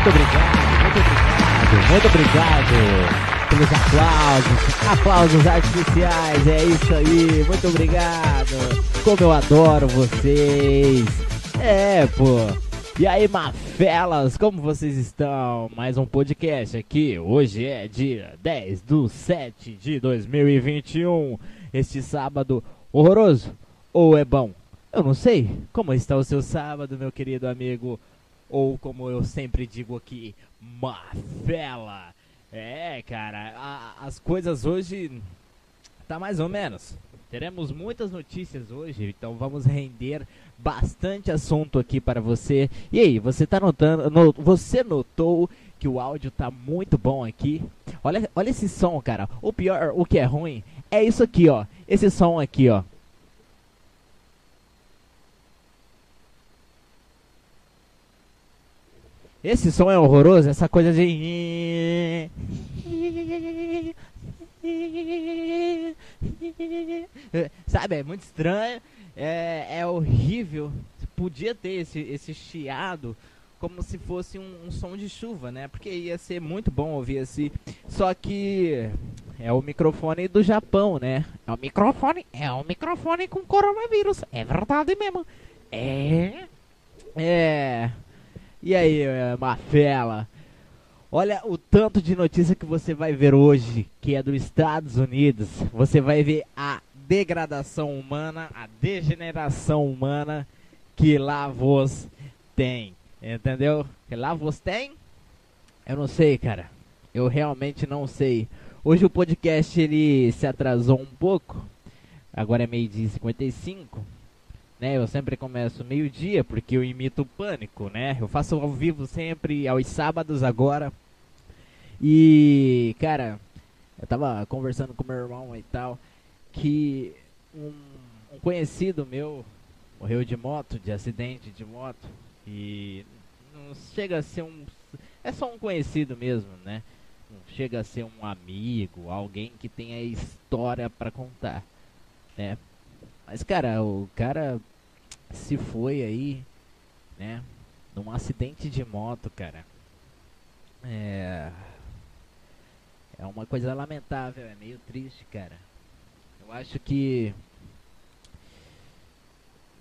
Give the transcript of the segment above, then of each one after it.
muito obrigado, muito obrigado, muito obrigado pelos aplausos, aplausos artificiais, é isso aí, muito obrigado. Como eu adoro vocês. É, pô. E aí, mafelas, como vocês estão? Mais um podcast aqui. Hoje é dia 10 do 7 de 2021. Este sábado horroroso ou é bom? Eu não sei. Como está o seu sábado, meu querido amigo? Ou como eu sempre digo aqui, mafela. É, cara, a, as coisas hoje tá mais ou menos. Teremos muitas notícias hoje, então vamos render bastante assunto aqui para você. E aí, você tá notando, no, você notou que o áudio tá muito bom aqui? Olha, olha esse som, cara. O pior, o que é ruim, é isso aqui, ó. Esse som aqui, ó. Esse som é horroroso, essa coisa de Sabe, é muito estranho, é, é horrível. Podia ter esse, esse chiado como se fosse um, um, som de chuva, né? Porque ia ser muito bom ouvir assim. Só que é o microfone do Japão, né? É o microfone, é o microfone com coronavírus. É verdade mesmo. É. É. E aí, Mafela? Olha o tanto de notícia que você vai ver hoje, que é dos Estados Unidos. Você vai ver a degradação humana, a degeneração humana que lá vos tem. Entendeu? Que lá vos tem? Eu não sei, cara. Eu realmente não sei. Hoje o podcast ele se atrasou um pouco. Agora é meio-dia e 55 né? Eu sempre começo meio-dia porque eu imito o pânico, né? Eu faço ao vivo sempre aos sábados agora. E, cara, eu tava conversando com meu irmão e tal, que um, um conhecido meu morreu de moto, de acidente de moto, e não chega a ser um. É só um conhecido mesmo, né? Não chega a ser um amigo, alguém que tenha história para contar, né? Mas, cara, o cara se foi aí, né? Num acidente de moto, cara. É. É uma coisa lamentável, é meio triste, cara. Eu acho que.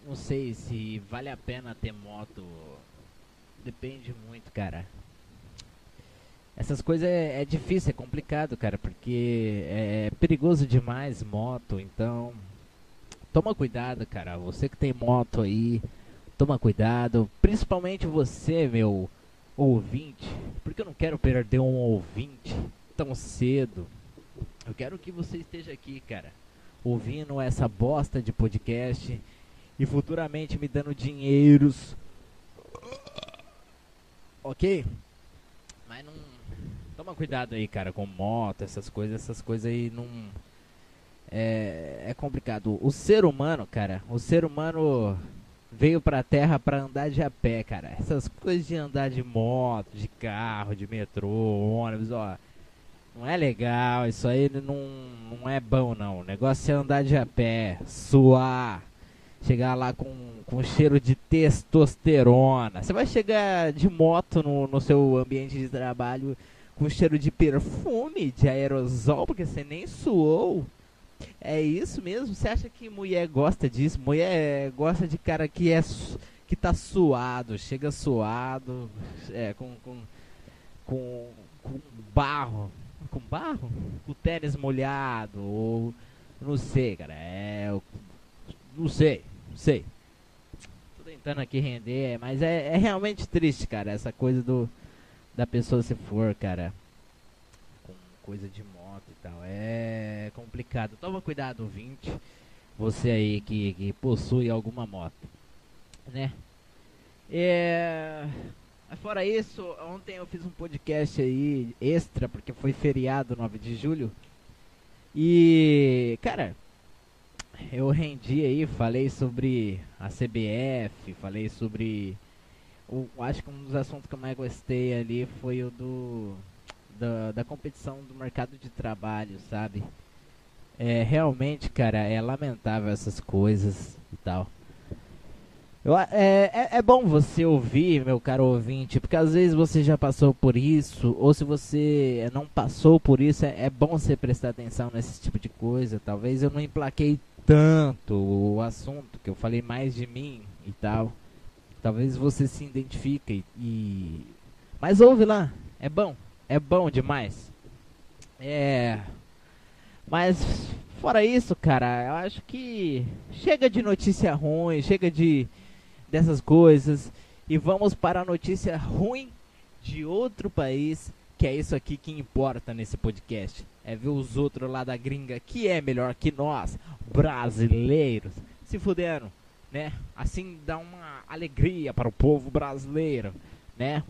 Não sei se vale a pena ter moto. Depende muito, cara. Essas coisas é, é difícil, é complicado, cara, porque é perigoso demais moto, então toma cuidado, cara. Você que tem moto aí, toma cuidado. Principalmente você, meu ouvinte. Porque eu não quero perder um ouvinte tão cedo. Eu quero que você esteja aqui, cara, ouvindo essa bosta de podcast e futuramente me dando dinheiros. Ok? Mas não. Toma cuidado aí, cara, com moto, essas coisas, essas coisas aí não é, é complicado. O ser humano, cara, o ser humano veio pra terra pra andar de a pé, cara. Essas coisas de andar de moto, de carro, de metrô, ônibus, ó. Não é legal, isso aí não, não é bom não. O negócio é andar de a pé, suar, chegar lá com, com cheiro de testosterona. Você vai chegar de moto no, no seu ambiente de trabalho com cheiro de perfume, de aerosol, porque você nem suou. É isso mesmo? Você acha que mulher gosta disso? Mulher gosta de cara que é que tá suado, chega suado, é, com, com, com, com barro. Com barro? Com tênis molhado, ou. Não sei, cara. É. Não sei, não sei. Tô tentando aqui render, mas é, é realmente triste, cara, essa coisa do. Da pessoa se for, cara. Com coisa de tal. É complicado. Toma cuidado, ouvinte. Você aí que, que possui alguma moto. Né? É. Fora isso, ontem eu fiz um podcast aí extra, porque foi feriado 9 de julho. E, cara, eu rendi aí, falei sobre a CBF, falei sobre. O, acho que um dos assuntos que eu mais gostei ali foi o do da, da competição do mercado de trabalho, sabe? É realmente, cara, é lamentável essas coisas e tal. Eu, é, é, é, bom você ouvir, meu caro ouvinte, porque às vezes você já passou por isso, ou se você não passou por isso, é, é bom você prestar atenção nesse tipo de coisa. Talvez eu não emplaquei tanto o assunto, que eu falei mais de mim e tal. Talvez você se identifique e. Mas ouve lá, é bom, é bom demais. É. Mas fora isso, cara, eu acho que chega de notícia ruim, chega de dessas coisas e vamos para a notícia ruim de outro país, que é isso aqui que importa nesse podcast. É ver os outros lá da gringa que é melhor que nós, brasileiros, se fuderam, né? Assim dá uma alegria para o povo brasileiro, né?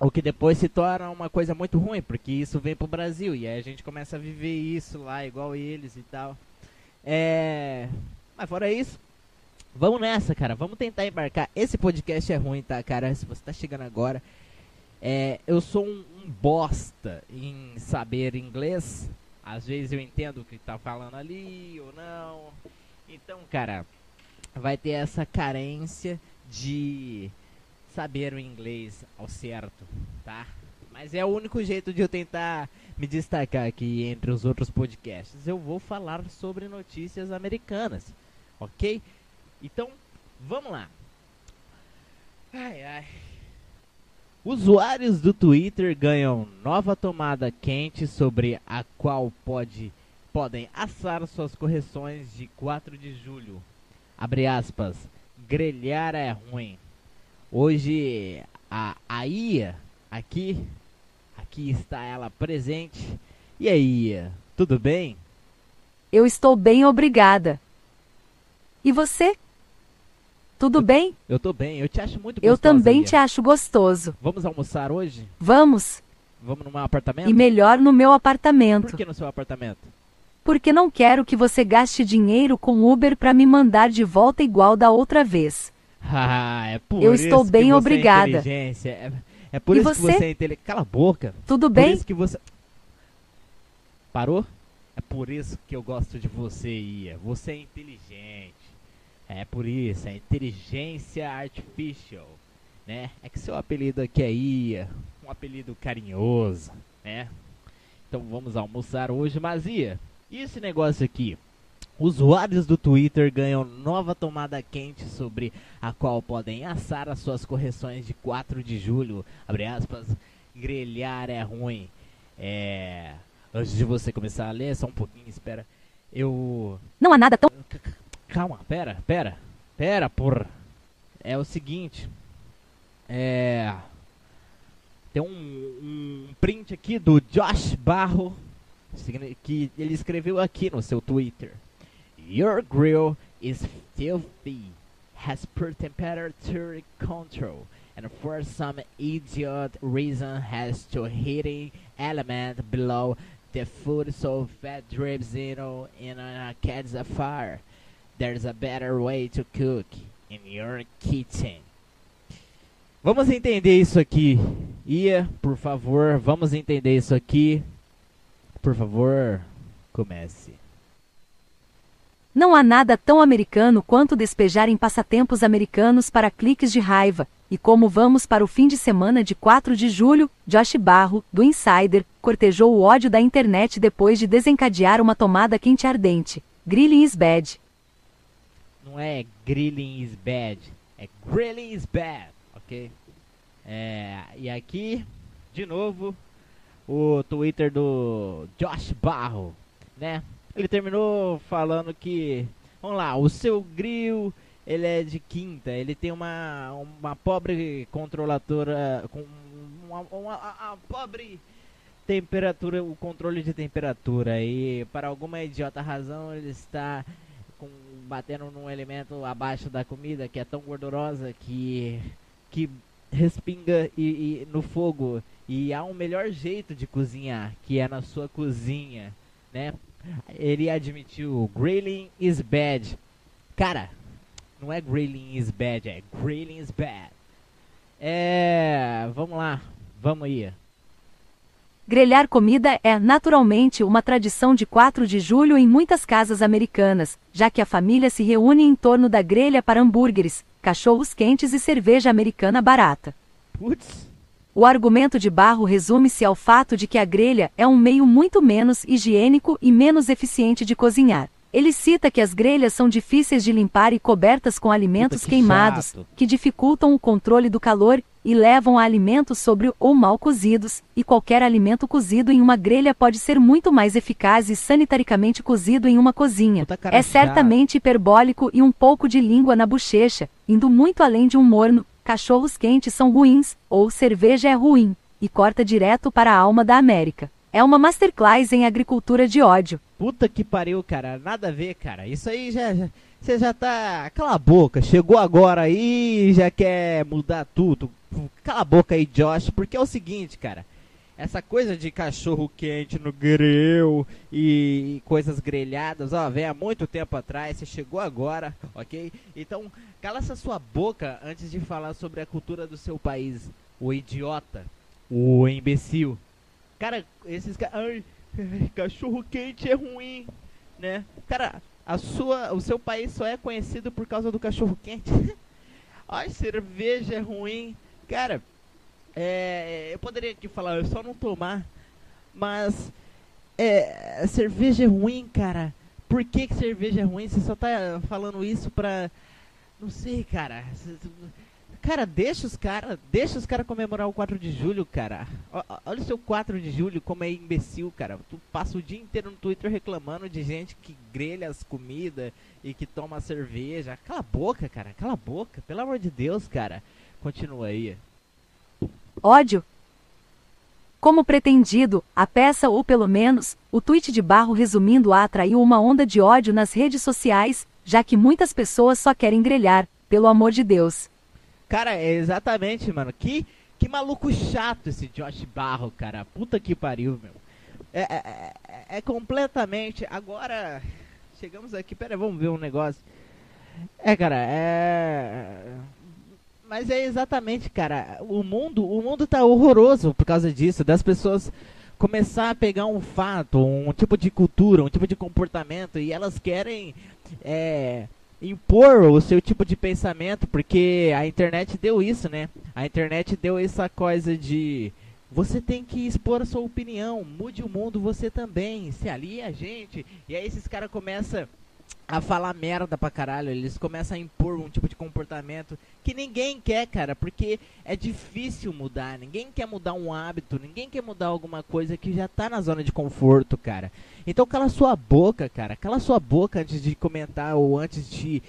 O que depois se torna uma coisa muito ruim, porque isso vem pro Brasil e aí a gente começa a viver isso lá igual eles e tal. É, mas fora isso, Vamos nessa, cara. Vamos tentar embarcar. Esse podcast é ruim, tá, cara? Se você tá chegando agora. É, eu sou um, um, bosta em saber inglês. Às vezes eu entendo o que tá falando ali ou não. Então, cara, vai ter essa carência de saber o inglês ao certo, tá? Mas é o único jeito de eu tentar me destacar aqui entre os outros podcasts. Eu vou falar sobre notícias americanas, ok? Então, vamos lá. Ai, ai. Usuários do Twitter ganham nova tomada quente sobre a qual pode, podem assar suas correções de 4 de julho. Abre aspas. Grelhar é ruim. Hoje a, a Ia aqui, aqui está ela presente. E aí, Ia, tudo bem? Eu estou bem, obrigada. E você? Tudo eu, bem? Eu tô bem, eu te acho muito gostoso. Eu também te acho gostoso. Vamos almoçar hoje? Vamos. Vamos no meu apartamento? E melhor no meu apartamento. Por que no seu apartamento? Porque não quero que você gaste dinheiro com Uber para me mandar de volta igual da outra vez. Ah, é por eu isso estou bem que você obrigada. É, é, é por e isso você? que você é inteligente. Cala a boca. Tudo por bem? Isso que você... Parou? É por isso que eu gosto de você, Ia. Você é inteligente. É por isso, é inteligência artificial, né? É que seu apelido aqui é Ia, um apelido carinhoso, né? Então vamos almoçar hoje, mas Ia, e esse negócio aqui? Usuários do Twitter ganham nova tomada quente sobre a qual podem assar as suas correções de 4 de julho. Abre aspas, grelhar é ruim. É. Antes de você começar a ler, só um pouquinho, espera. Eu. Não há nada tão. Calma, pera, pera. Pera, porra. É o seguinte. É. Tem um, um print aqui do Josh Barro. Que ele escreveu aqui no seu Twitter. Your grill is filthy. Has poor temperature control. And for some idiot reason has to heating element below the food so fat drips in, in a catch a fire. There's a better way to cook in your kitchen. Vamos entender isso aqui. Ia, por favor, vamos entender isso aqui. Por favor, comece. Não há nada tão americano quanto despejar em passatempos americanos para cliques de raiva. E como vamos para o fim de semana de 4 de julho, Josh Barro, do Insider, cortejou o ódio da internet depois de desencadear uma tomada quente ardente. Grilling is bad não é grilling is bad, é grilling is bad, ok? É, e aqui, de novo, o Twitter do Josh Barro, né? Ele terminou falando que, vamos lá, o seu grill ele é de quinta, ele tem uma, uma pobre controladora, com uma, uma, uma pobre temperatura, o controle de temperatura e para alguma idiota razão ele está com, batendo num elemento abaixo da comida que é tão gordurosa que, que respinga e, e, no fogo. E há um melhor jeito de cozinhar, que é na sua cozinha, né? Ele admitiu, grilling is bad. Cara, não é grilling is bad, é grilling is bad. É, vamos lá, vamos aí. Grelhar comida é, naturalmente, uma tradição de 4 de julho em muitas casas americanas, já que a família se reúne em torno da grelha para hambúrgueres, cachorros quentes e cerveja americana barata. Putz. O argumento de Barro resume-se ao fato de que a grelha é um meio muito menos higiênico e menos eficiente de cozinhar. Ele cita que as grelhas são difíceis de limpar e cobertas com alimentos que queimados, chato. que dificultam o controle do calor e levam a alimentos sobre ou mal cozidos, e qualquer alimento cozido em uma grelha pode ser muito mais eficaz e sanitaricamente cozido em uma cozinha. É certamente hiperbólico e um pouco de língua na bochecha, indo muito além de um morno. Cachorros quentes são ruins, ou cerveja é ruim, e corta direto para a alma da América. É uma masterclass em agricultura de ódio. Puta que pariu, cara. Nada a ver, cara. Isso aí já. Você já tá. Cala a boca. Chegou agora aí já quer mudar tudo. Cala a boca aí, Josh. Porque é o seguinte, cara. Essa coisa de cachorro quente no grill e, coisas grelhadas, ó, vem há muito tempo atrás, você chegou agora, ok? Então, cala essa sua boca antes de falar sobre a cultura do seu país, o idiota, o imbecil. Cara, esses caras. Cachorro quente é ruim, né? Cara, a sua, o seu país só é conhecido por causa do cachorro quente. Ai, cerveja é ruim. Cara, é, eu poderia aqui falar, eu só não tomar, mas é, cerveja é ruim, cara. Por que, que cerveja é ruim? Você só tá falando isso pra. Não sei, cara. Cara, deixa os caras, deixa os caras comemorar o 4 de julho, cara. Olha o seu 4 de julho como é imbecil, cara. Tu passa o dia inteiro no Twitter reclamando de gente que grelha as comidas e que toma cerveja. Cala a boca, cara. Cala a boca. Pelo amor de Deus, cara. Continua aí. Ódio. Como pretendido, a peça ou pelo menos, o tweet de Barro resumindo-a atraiu uma onda de ódio nas redes sociais, já que muitas pessoas só querem grelhar, pelo amor de Deus. Cara, é exatamente, mano. Que, que maluco chato esse Josh Barro, cara. Puta que pariu, meu. É, é, é- é completamente. Agora. Chegamos aqui. Pera, vamos ver um negócio. É, cara, é. Mas é exatamente, cara. O mundo, o mundo tá horroroso por causa disso. Das pessoas começar a pegar um fato, um tipo de cultura, um tipo de comportamento e elas querem. É, impor o seu tipo de pensamento, porque a internet deu isso, né? A internet deu essa coisa de você tem que expor a sua opinião, mude o mundo você também, se alie a gente. E aí esses caras começam a falar merda pra caralho, eles começam a impor um tipo de comportamento que ninguém quer, cara, porque é difícil mudar, ninguém quer mudar um hábito, ninguém quer mudar alguma coisa que já tá na zona de conforto, cara. Então cala sua boca, cara, cala sua boca antes de comentar ou antes de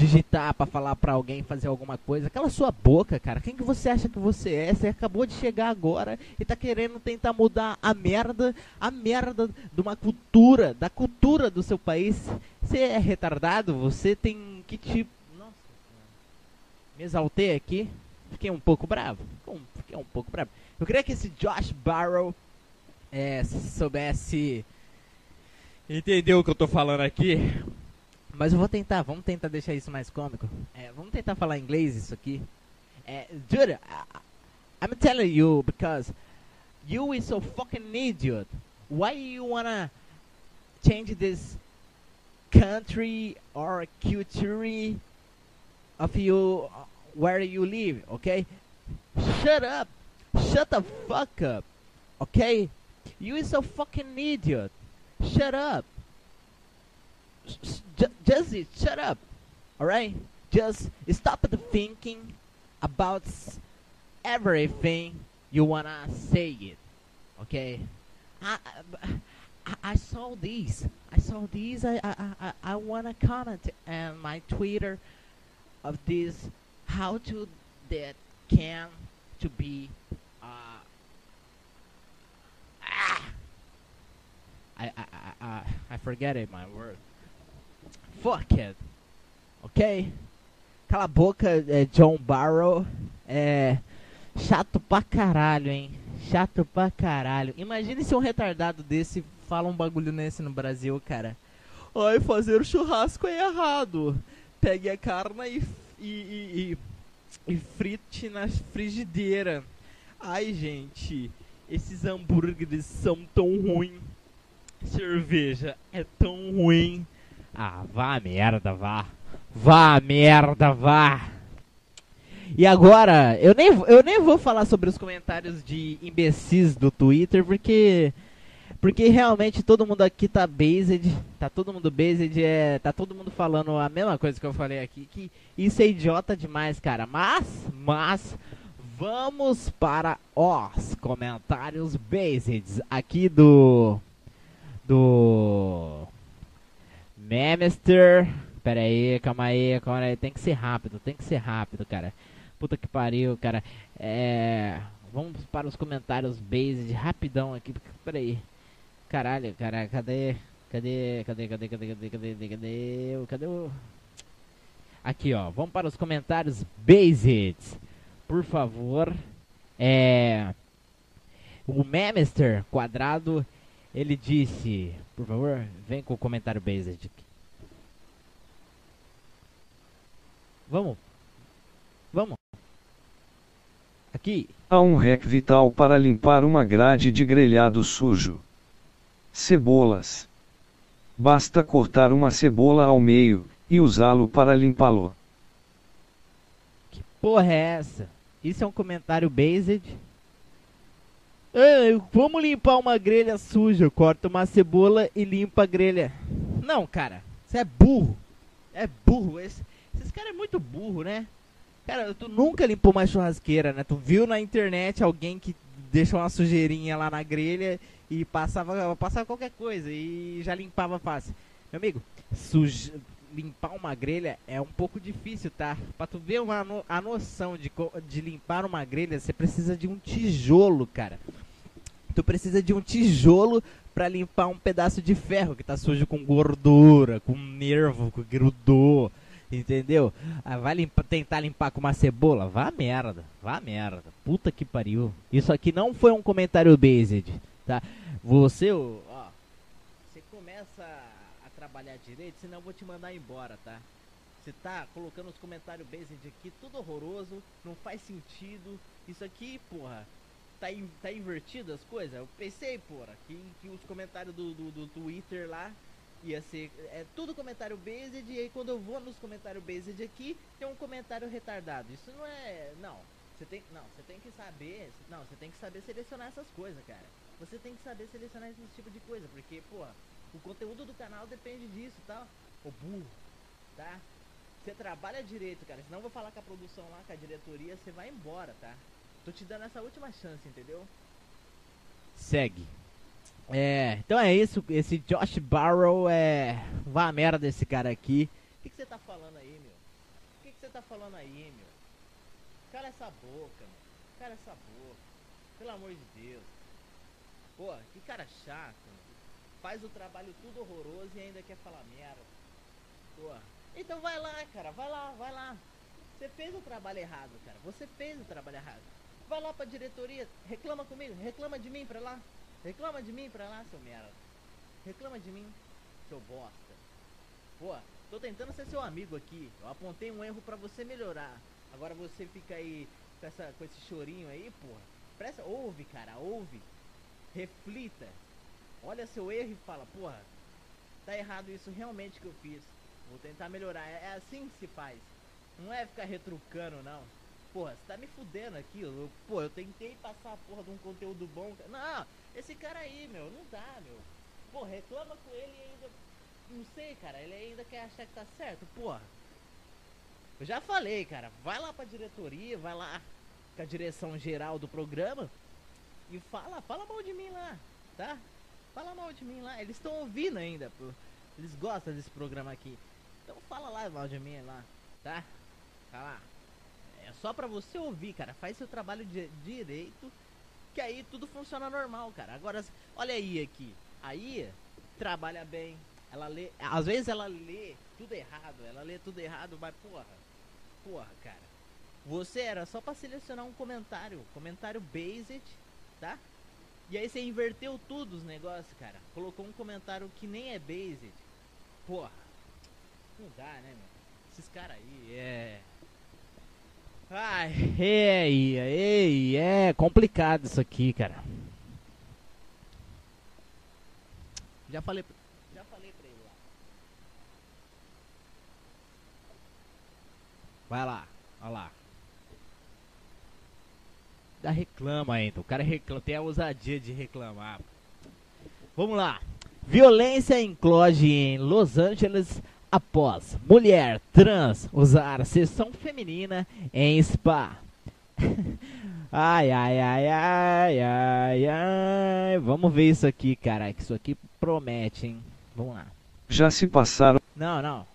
digitar pra falar pra alguém fazer alguma coisa. Cala sua boca, cara. Quem que você acha que você é? Você acabou de chegar agora e tá querendo tentar mudar a merda, a merda de uma cultura, da cultura do seu país. Você é retardado? Você tem que tipo, nossa, me exaltei aqui. Fiquei um pouco bravo. Fiquei um pouco bravo. Eu queria que esse Josh Barrow é, soubesse entender o que eu tô falando aqui. Mas eu vou tentar, vamos tentar deixar isso mais cômico. É, vamos tentar falar inglês isso aqui. É, dude, I, I'm telling you because you is so fucking idiot. Why you wanna change this country or culture of you uh, where you live? Okay, shut up, shut the fuck up. Okay, you is so fucking idiot. Shut up. Just shut up. All right? Just stop the thinking about everything you wanna say it. Okay? I, I, I saw these. I saw these. I, I, I, I wanna comment on my Twitter of this how to that can to be uh, ah, I, I, I, I forget it, my word. Fuck it. Ok? Cala a boca, é, John Barrow. É. Chato pra caralho, hein? Chato pra caralho. Imagine se um retardado desse fala um bagulho nesse no Brasil, cara. Ai, fazer churrasco é errado. Pegue a carne e, e, e, e, e frite na frigideira. Ai, gente. Esses hambúrgueres são tão ruins. Cerveja é tão ruim. Ah, vá a merda, vá. Vá a merda, vá. E agora, eu nem, eu nem vou falar sobre os comentários de imbecis do Twitter, porque porque realmente todo mundo aqui tá based, tá todo mundo based, é, tá todo mundo falando a mesma coisa que eu falei aqui, que isso é idiota demais, cara. Mas, mas vamos para os comentários based aqui do do Memester. Pera aí, calma aí, calma aí, tem que ser rápido, tem que ser rápido, cara. Puta que pariu, cara. É, vamos para os comentários based rapidão aqui, pera aí. Caralho, cara, cadê? Cadê? Cadê? Cadê? Cadê? Cadê? Cadê? Cadê? Cadê? Cadê o. Aqui, ó. Vamos para os comentários Based. Por favor. É. O Memester quadrado. Ele disse. Por favor, vem com o comentário Based Vamos. Vamos. Aqui. Há um rec vital para limpar uma grade de grelhado sujo. Cebolas. Basta cortar uma cebola ao meio e usá-lo para limpá-lo. Que porra é essa? Isso é um comentário based? Vamos limpar uma grelha suja. Corta uma cebola e limpa a grelha. Não, cara. Você é burro. É burro. Esse, esses caras é muito burro, né? Cara, tu nunca limpou uma churrasqueira, né? Tu viu na internet alguém que deixou uma sujeirinha lá na grelha e passava, passava qualquer coisa e já limpava fácil. Meu amigo, suja, limpar uma grelha é um pouco difícil, tá? Pra tu ver uma no, a noção de, de limpar uma grelha, você precisa de um tijolo, cara. Tu precisa de um tijolo para limpar um pedaço de ferro que tá sujo com gordura, com nervo que grudou, entendeu? Ah, vai limpa, tentar limpar com uma cebola? Vá merda, vá merda. Puta que pariu. Isso aqui não foi um comentário based, tá? Você, ó, você começa a trabalhar direito, senão eu vou te mandar embora, tá? Você tá colocando os comentários based aqui, tudo horroroso, não faz sentido. Isso aqui, porra, tá, in, tá invertido as coisas. Eu pensei, porra, que, que os comentários do, do, do Twitter lá ia ser é tudo comentário based e aí quando eu vou nos comentários based aqui tem um comentário retardado. Isso não é, não. Você tem, não, você tem que saber, não, você tem que saber selecionar essas coisas, cara. Você tem que saber selecionar esse tipo de coisa, porque, pô, o conteúdo do canal depende disso, tá? O burro, tá? Você trabalha direito, cara. Senão eu vou falar com a produção lá, com a diretoria, você vai embora, tá? Tô te dando essa última chance, entendeu? Segue. É, então é isso. Esse Josh Barrow é. Vá a merda desse cara aqui. O que você tá falando aí, meu? O que você tá falando aí, meu? Cala essa boca, meu. Cala essa boca. Pelo amor de Deus. Pô, que cara chato. Faz o trabalho tudo horroroso e ainda quer falar merda. Pô. Então vai lá, cara. Vai lá, vai lá. Você fez o trabalho errado, cara. Você fez o trabalho errado. Vai lá pra diretoria, reclama comigo, reclama de mim pra lá. Reclama de mim pra lá, seu merda. Reclama de mim, seu bosta. Pô, tô tentando ser seu amigo aqui. Eu apontei um erro pra você melhorar. Agora você fica aí com, essa, com esse chorinho aí, porra. Presta, ouve, cara, ouve reflita, olha seu erro e fala, porra, tá errado isso realmente que eu fiz. Vou tentar melhorar. É, é assim que se faz. Não é ficar retrucando, não. Porra, você tá me fudendo aqui. Eu, pô, eu tentei passar a porra de um conteúdo bom. Não, esse cara aí, meu, não dá, meu. Pô, reclama com ele e ainda. Não sei, cara. Ele ainda quer achar que tá certo. Porra. Eu já falei, cara. Vai lá pra diretoria, vai lá com a direção geral do programa e fala, fala mal de mim lá, tá? Fala mal de mim lá. Eles estão ouvindo ainda, pô. Eles gostam desse programa aqui. Então fala lá mal de mim lá, tá? Fala. É só pra você ouvir, cara. Faz seu trabalho de direito. Que aí tudo funciona normal, cara. Agora, olha aí aqui. Aí trabalha bem. Ela lê. Às vezes ela lê tudo errado. Ela lê tudo errado, mas porra. Porra, cara. Você era só pra selecionar um comentário. Comentário based tá? E aí você inverteu tudo os negócios, cara. Colocou um comentário que nem é based. Porra. Não dá, né, meu? Esses caras aí, é... Ai, ei, ei, é complicado isso aqui, cara. Já falei, já falei pra ele lá. Vai lá, olha lá. Da reclama ainda, o cara reclama, tem a ousadia de reclamar. Vamos lá. Violência eclode em Los Angeles após mulher trans usar sessão feminina em spa. ai, ai, ai, ai, ai, ai. Vamos ver isso aqui, cara. Que isso aqui promete, hein? Vamos lá. Já se passaram. Não, não.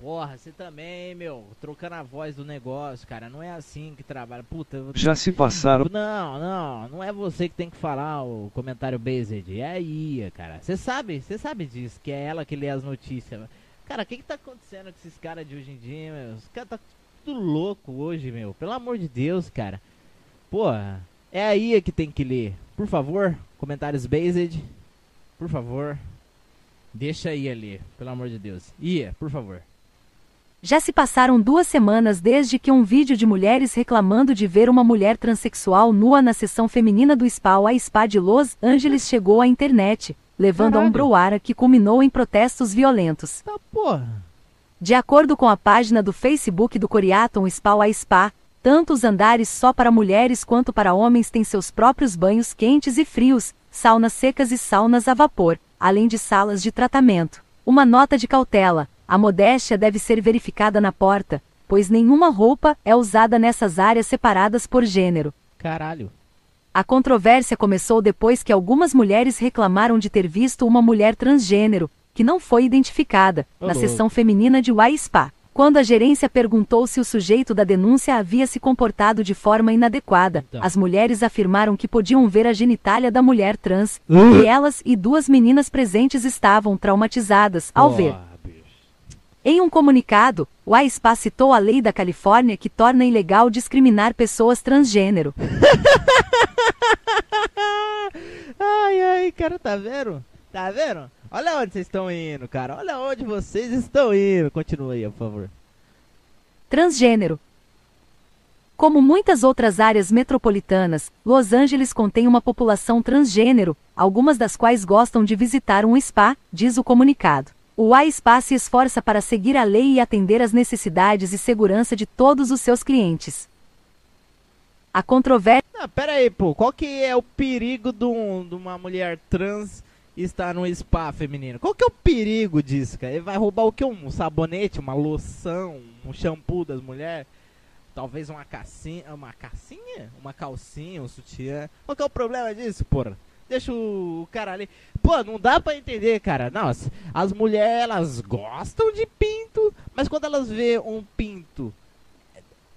Porra, você também, meu, trocando a voz do negócio, cara. Não é assim que trabalha. Puta, eu... Já se passaram. Não, não, não é você que tem que falar o comentário based. É a IA, cara. Você sabe, você sabe disso, que é ela que lê as notícias. Cara, o que que tá acontecendo com esses caras de hoje em dia, meu? Os caras tá tudo louco hoje, meu. Pelo amor de Deus, cara. Porra, é a IA que tem que ler. Por favor, comentários based. Por favor. Deixa a IA ler, pelo amor de Deus. IA, por favor. Já se passaram duas semanas desde que um vídeo de mulheres reclamando de ver uma mulher transexual nua na seção feminina do spa a spa de Los Angeles chegou à internet, levando a um Caralho. broara que culminou em protestos violentos. Tá porra. De acordo com a página do Facebook do Coriaton Spa a Spa, tanto os andares só para mulheres quanto para homens têm seus próprios banhos quentes e frios, saunas secas e saunas a vapor, além de salas de tratamento. Uma nota de cautela: a modéstia deve ser verificada na porta, pois nenhuma roupa é usada nessas áreas separadas por gênero. Caralho. A controvérsia começou depois que algumas mulheres reclamaram de ter visto uma mulher transgênero, que não foi identificada, Ô, na seção feminina de Y Spa. Quando a gerência perguntou se o sujeito da denúncia havia se comportado de forma inadequada, Então. as mulheres afirmaram que podiam ver a genitália da mulher trans, Uh. e elas e duas meninas presentes estavam traumatizadas ao ver. Em um comunicado, o AISPA citou a lei da Califórnia que torna ilegal discriminar pessoas transgênero. Ai, ai, cara, tá vendo? Tá vendo? Olha onde vocês estão indo, cara. Olha onde vocês estão indo. Continua aí, por favor. Transgênero. Como muitas outras áreas metropolitanas, Los Angeles contém uma população transgênero, algumas das quais gostam de visitar um spa, diz o comunicado. O iSpa se esforça para seguir a lei e atender às necessidades e segurança de todos os seus clientes. A controvérsia Não, pera aí, pô. Qual que é o perigo de, um- de uma mulher trans estar num spa feminino? Qual que é o perigo disso, cara? Ele vai roubar o que? Um sabonete, uma loção, um shampoo das mulheres? Talvez uma cacinha, uma cacinha? Uma calcinha, um sutiã. Qual que é o problema disso, porra? Deixa o, cara ali. Pô, não dá pra entender, cara. Não, as, as mulheres, elas gostam de pinto, mas quando elas vê um pinto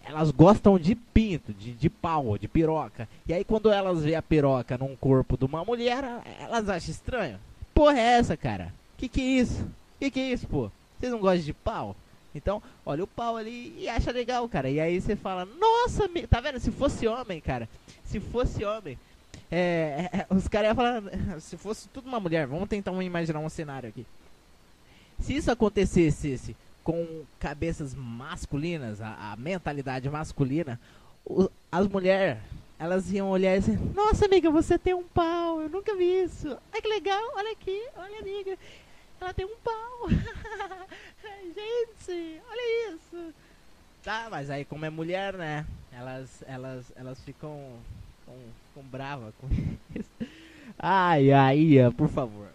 elas gostam de pinto, de, de pau, de piroca. E aí quando elas vê a piroca num corpo de uma mulher, elas acham estranho. Porra é essa, cara? Que que é isso? Que que é isso, pô? Vocês não gostam de pau? Então, olha o pau ali e acha legal, cara. E aí você fala, nossa, tá vendo? Se fosse homem, cara, se fosse homem, é, é, os caras iam falar, se fosse tudo uma mulher, vamos tentar imaginar um cenário aqui. Se isso acontecesse esse, com cabeças masculinas, a, a mentalidade masculina, o- as mulheres, elas iam olhar e dizer, nossa amiga, você tem um pau, eu nunca vi isso. Ai que legal, olha aqui, olha amiga, ela tem um pau. Gente, olha isso. Tá, mas aí como é mulher, né? Elas, elas, elas ficam, ficam, ficam bravas com isso. Ai, ai, por favor.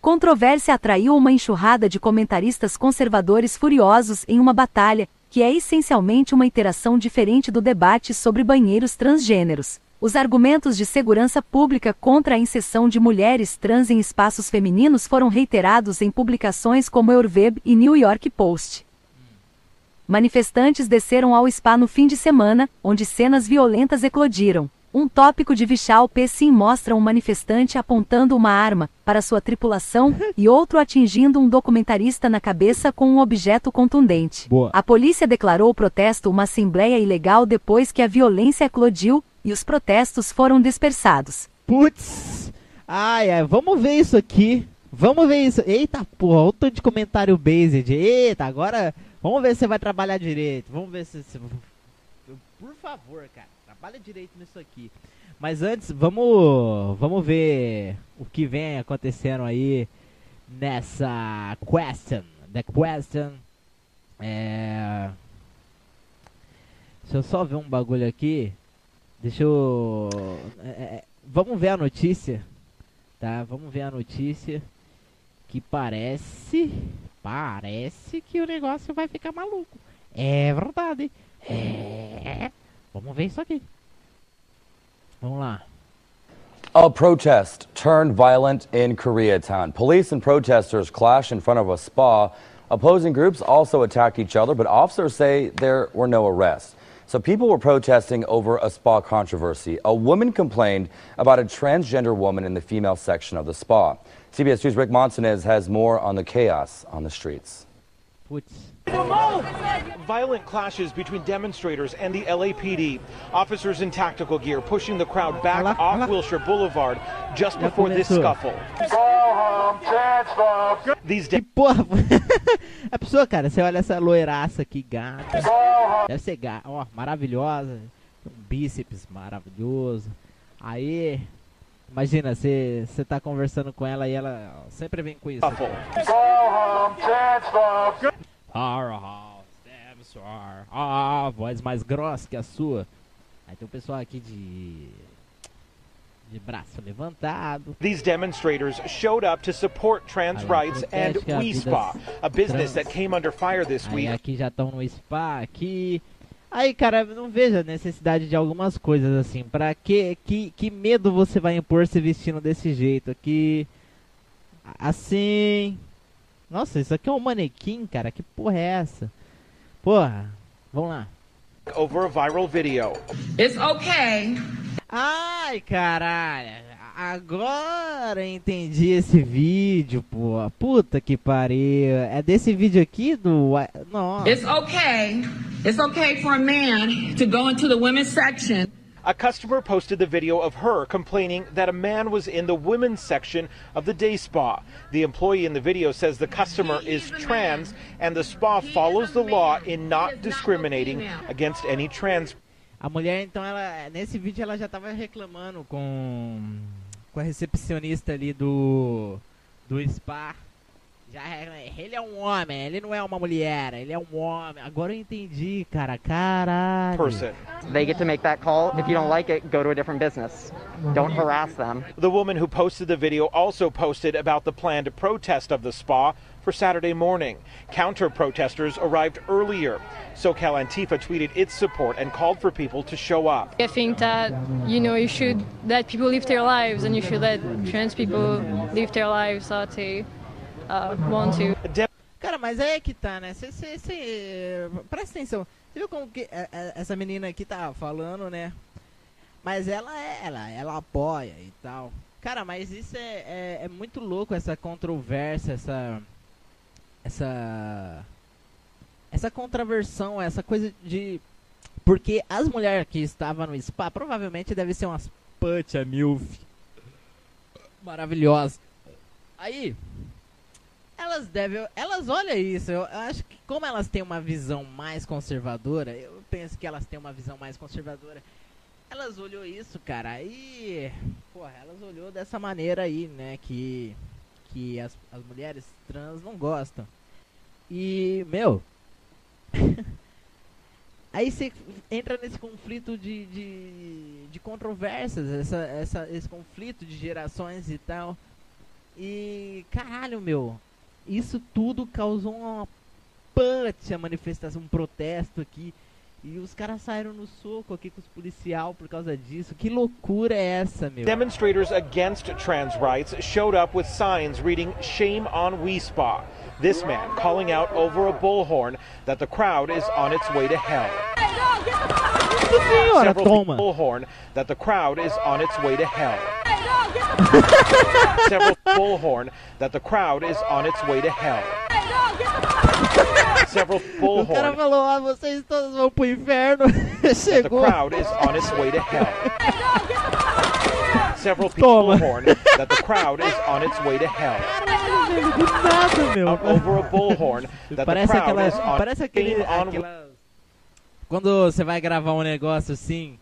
Controvérsia atraiu uma enxurrada de comentaristas conservadores furiosos em uma batalha, que é essencialmente uma interação diferente do debate sobre banheiros transgêneros. Os argumentos de segurança pública contra a inserção de mulheres trans em espaços femininos foram reiterados em publicações como Eurweb e New York Post. Manifestantes desceram ao spa no fim de semana, onde cenas violentas eclodiram. Um tópico de Vichal Pessim mostra um manifestante apontando uma arma para sua tripulação e outro atingindo um documentarista na cabeça com um objeto contundente. Boa. A polícia declarou o protesto uma assembleia ilegal depois que a violência eclodiu e os protestos foram dispersados. Putz! Ai, ai, vamos ver isso aqui. Vamos ver isso. Eita porra, olha o tanto de comentário based. Eita, agora vamos ver se você vai trabalhar direito. Vamos ver se. se... Por favor, cara, trabalha direito nisso aqui. Mas antes, vamos, vamos ver o que vem acontecendo aí nessa question. The question. É... Deixa eu só ver um bagulho aqui. Deixa eu. É, é, vamos ver a notícia. Tá? Vamos ver a notícia. Que parece. Parece que o negócio vai ficar maluco. É verdade. É. Vamos ver isso aqui. Vamos lá. A protest turned violent in Koreatown. Police and protesters clashed in front of a spa. Opposing groups also attacked each other, but officers say there were no arrests. So people were protesting over a spa controversy. A woman complained about a transgender woman in the female section of the spa. CBS News' Rick Montanez has more on the chaos on the streets. Putz. Violent clashes between demonstrators and the LAPD. Officers in tactical gear pushing the crowd back off. Wilshire Boulevard just before this começou. scuffle. These Que porra. a pessoa, cara, você olha essa loiraça aqui, gata. Deve ser gata. Ó, maravilhosa. Um bíceps maravilhoso. Aí. Imagina, você tá conversando com ela e ela sempre vem com isso. sure. Ah, voz mais grossa que a sua. Aí tem o pessoal aqui de. de braço levantado. These demonstrators showed up to support trans Aí, rights and We Spa, a business trans. that came under fire this Aí week aqui já estão no spa aqui. Aí, cara, eu não vejo a necessidade de algumas coisas assim. Pra que, que, que medo você vai impor se vestindo desse jeito aqui? Assim. Nossa, isso aqui é um manequim, cara. Que porra é essa? Porra, vamos lá. over a viral video. It's okay. Ai, caralho. Agora entendi esse vídeo, pô. Puta que pariu. É desse vídeo aqui do. Nossa. It's okay. It's okay for a man to go into the women's section. A customer posted the video of her complaining that a man was in the women's section of the day spa. The employee in the video says the customer is trans and the spa follows the law in not discriminating against any trans A mulher, então, ela nesse vídeo ela já tava reclamando com, com a recepcionista ali do do spa. Já é- ele é um homem, ele não é uma mulher, ele é um homem. Agora eu entendi, cara. Caralho. person. They get to make that call. If you don't like it, go to a different business. Don't harass them. The woman who posted the video also posted about the planned protest of the spa for Saturday morning. Counter protesters arrived earlier. SoCal Antifa tweeted its support and called for people to show up. I think that you know you should let people live their lives, and you should let trans people live their lives how they uh, want to. Cara, mas aí é que tá, né? Cê, cê, cê- presta atenção. Você viu como que é- é- essa menina aqui tá falando, né? Mas ela é, ela, ela apoia e tal. Cara, mas isso é, é, é muito louco, essa controvérsia, essa. Essa. Essa contraversão, essa coisa de. Porque as mulheres que estavam no spa provavelmente devem ser umas puta milf. Maravilhosas. Aí, elas devem. Elas olham isso. Eu acho que como elas têm uma visão mais conservadora, eu penso que elas têm uma visão mais conservadora. Elas olhou isso, cara, aí. Porra, elas olhou dessa maneira aí, né? Que. Que as, as mulheres trans não gostam. E, meu. aí você entra nesse conflito de, de, de controvérsias, essa, essa, esse conflito de gerações e tal. E, caralho, meu, isso tudo causou uma puta manifestação, um protesto aqui. E os caras saíram no soco aqui com os policial por causa disso. Que loucura é essa, meu? Demonstrators against trans rights showed up with signs reading Shame on We Spa. This man calling out over a bullhorn that the crowd is on its way to hell. Senhora, Several toma! bullhorn that the crowd is on its way to hell. Several bullhorn that the crowd is on its way to hell. Several O cara falou, ah, vocês todos vão pro inferno. that the Chegou. crowd is on its way to hell. Several Toma. bullhorn that the crowd is on its way to hell. Do nada, meu. Over a bullhorn that the Parece crowd aquela, is on parece aquele, on aquela... Quando você vai gravar um negócio assim,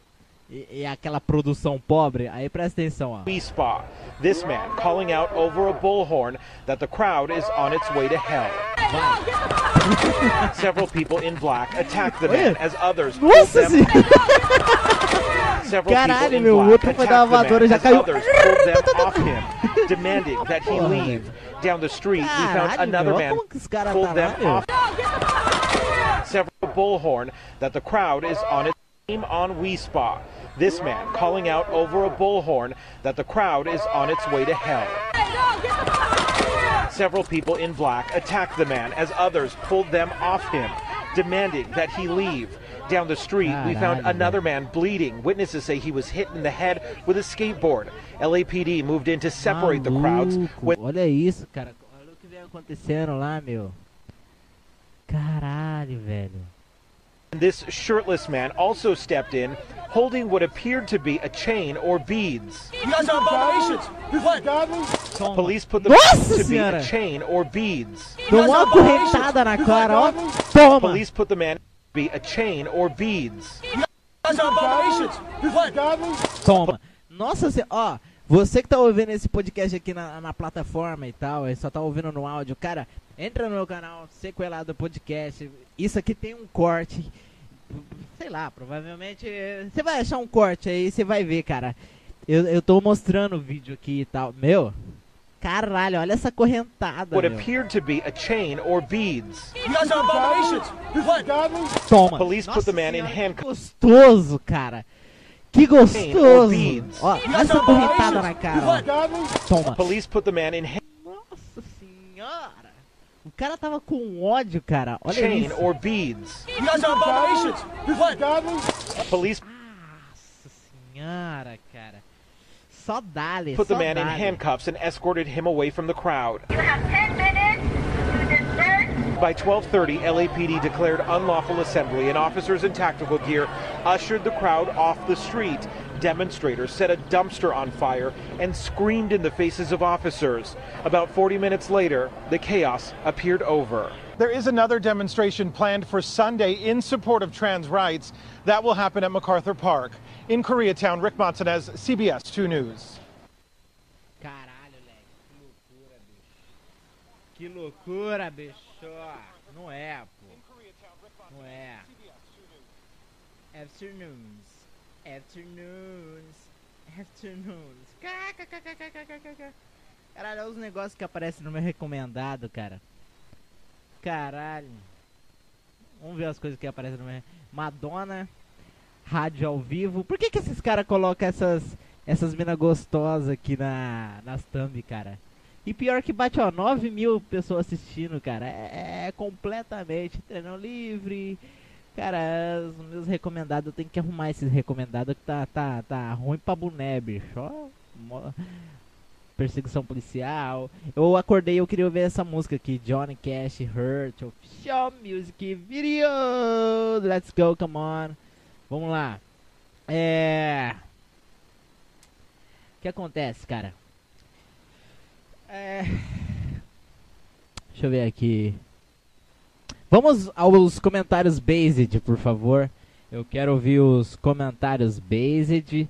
e, e aquela produção pobre, aí presta atenção, ó. We Spa. This man calling out over a bullhorn that the crowd is on its way to hell. Several people in black attack the man as others pull Nossa them. senhora! Several Caralho, people in meu, o black outro foi e man já caiu. him, demanding that he leave. Down the street, we found another man como que os caras pulled tá them off. Several bullhorn that the crowd is on its team on We Spa. This man calling out over a bullhorn that the crowd is on its way to hell. Several people in black attacked the man as others pulled them off him, demanding that he leave. Down the street, we found another man bleeding. Witnesses say he was hit in the head with a skateboard. LAPD moved in to separate the crowds. When Olha isso, cara. Olha o que vem acontecendo lá, meu. Caralho, velho. This shirtless man also stepped in, holding what appered to be a chain or beads. You guys are abominations. What? Police put the Nossa to be a chain or beads. Deu uma correntada na cara, ó. Toma! Police put the man to be a chain or beads. Toma. Nossa senhora, ó. Você que tá ouvindo esse podcast aqui na, na plataforma e tal, e só tá ouvindo no áudio, cara, entra no meu canal, Sequelado Podcast. Isso aqui tem um corte. Sei lá, provavelmente. eh, Você vai achar um corte aí, você vai ver, cara. Eu, eu tô mostrando o vídeo aqui e tal. Meu, caralho, olha essa correntada. What meu. appeared to be a chain or beads. Toma. Police put the man in handcuffs. gostoso, cara. Que gostoso. Ó, olha essa correntada na cara, ó. Toma. Police put the man in ha- Nossa senhora! O cara tava com ódio, cara. Olha chain isso. or beads. You guys are abominations. What? Police Nossa senhora, cara. Só dale, put the só man in handcuffs and escorted him away from the crowd. You have 10 minutes to disperse. By 12:30, LAPD declared unlawful assembly and officers in tactical gear ushered the crowd off the street. Demonstrators set a dumpster on fire and screamed in the faces of officers. About 40 minutes later, the chaos appeared over. There is another demonstration planned for Sunday in support of trans rights. That will happen at MacArthur Park. In Koreatown, Rick Montanez, CBS 2 News. Caralho, Que loucura, bicho. Que loucura, bicho. Não é, pô. Não é. Afternoons. Afternoons. Afternoons. Caralho, olha os negócios que aparecem no meu recomendado, cara. Caralho. Vamos ver as coisas que aparecem no meu. Madonna. Rádio ao vivo. Por que, que esses caras colocam essas, essas minas gostosas aqui na, nas thumb, cara? E pior que bate, ó, 9 mil pessoas assistindo, cara. É, é, é completamente. Treinão livre. Cara, os meus recomendados, eu tenho que arrumar esses recomendados que tá, tá, tá ruim pra boné, bicho. Ó, perseguição policial. Eu acordei eu queria ouvir essa música aqui, Johnny Cash, Hurt, Official Music Video. Let's go, come on. Vamos lá. É. O que acontece, cara? É. Deixa eu ver aqui. Vamos aos comentários based, por favor. Eu quero ouvir os comentários based.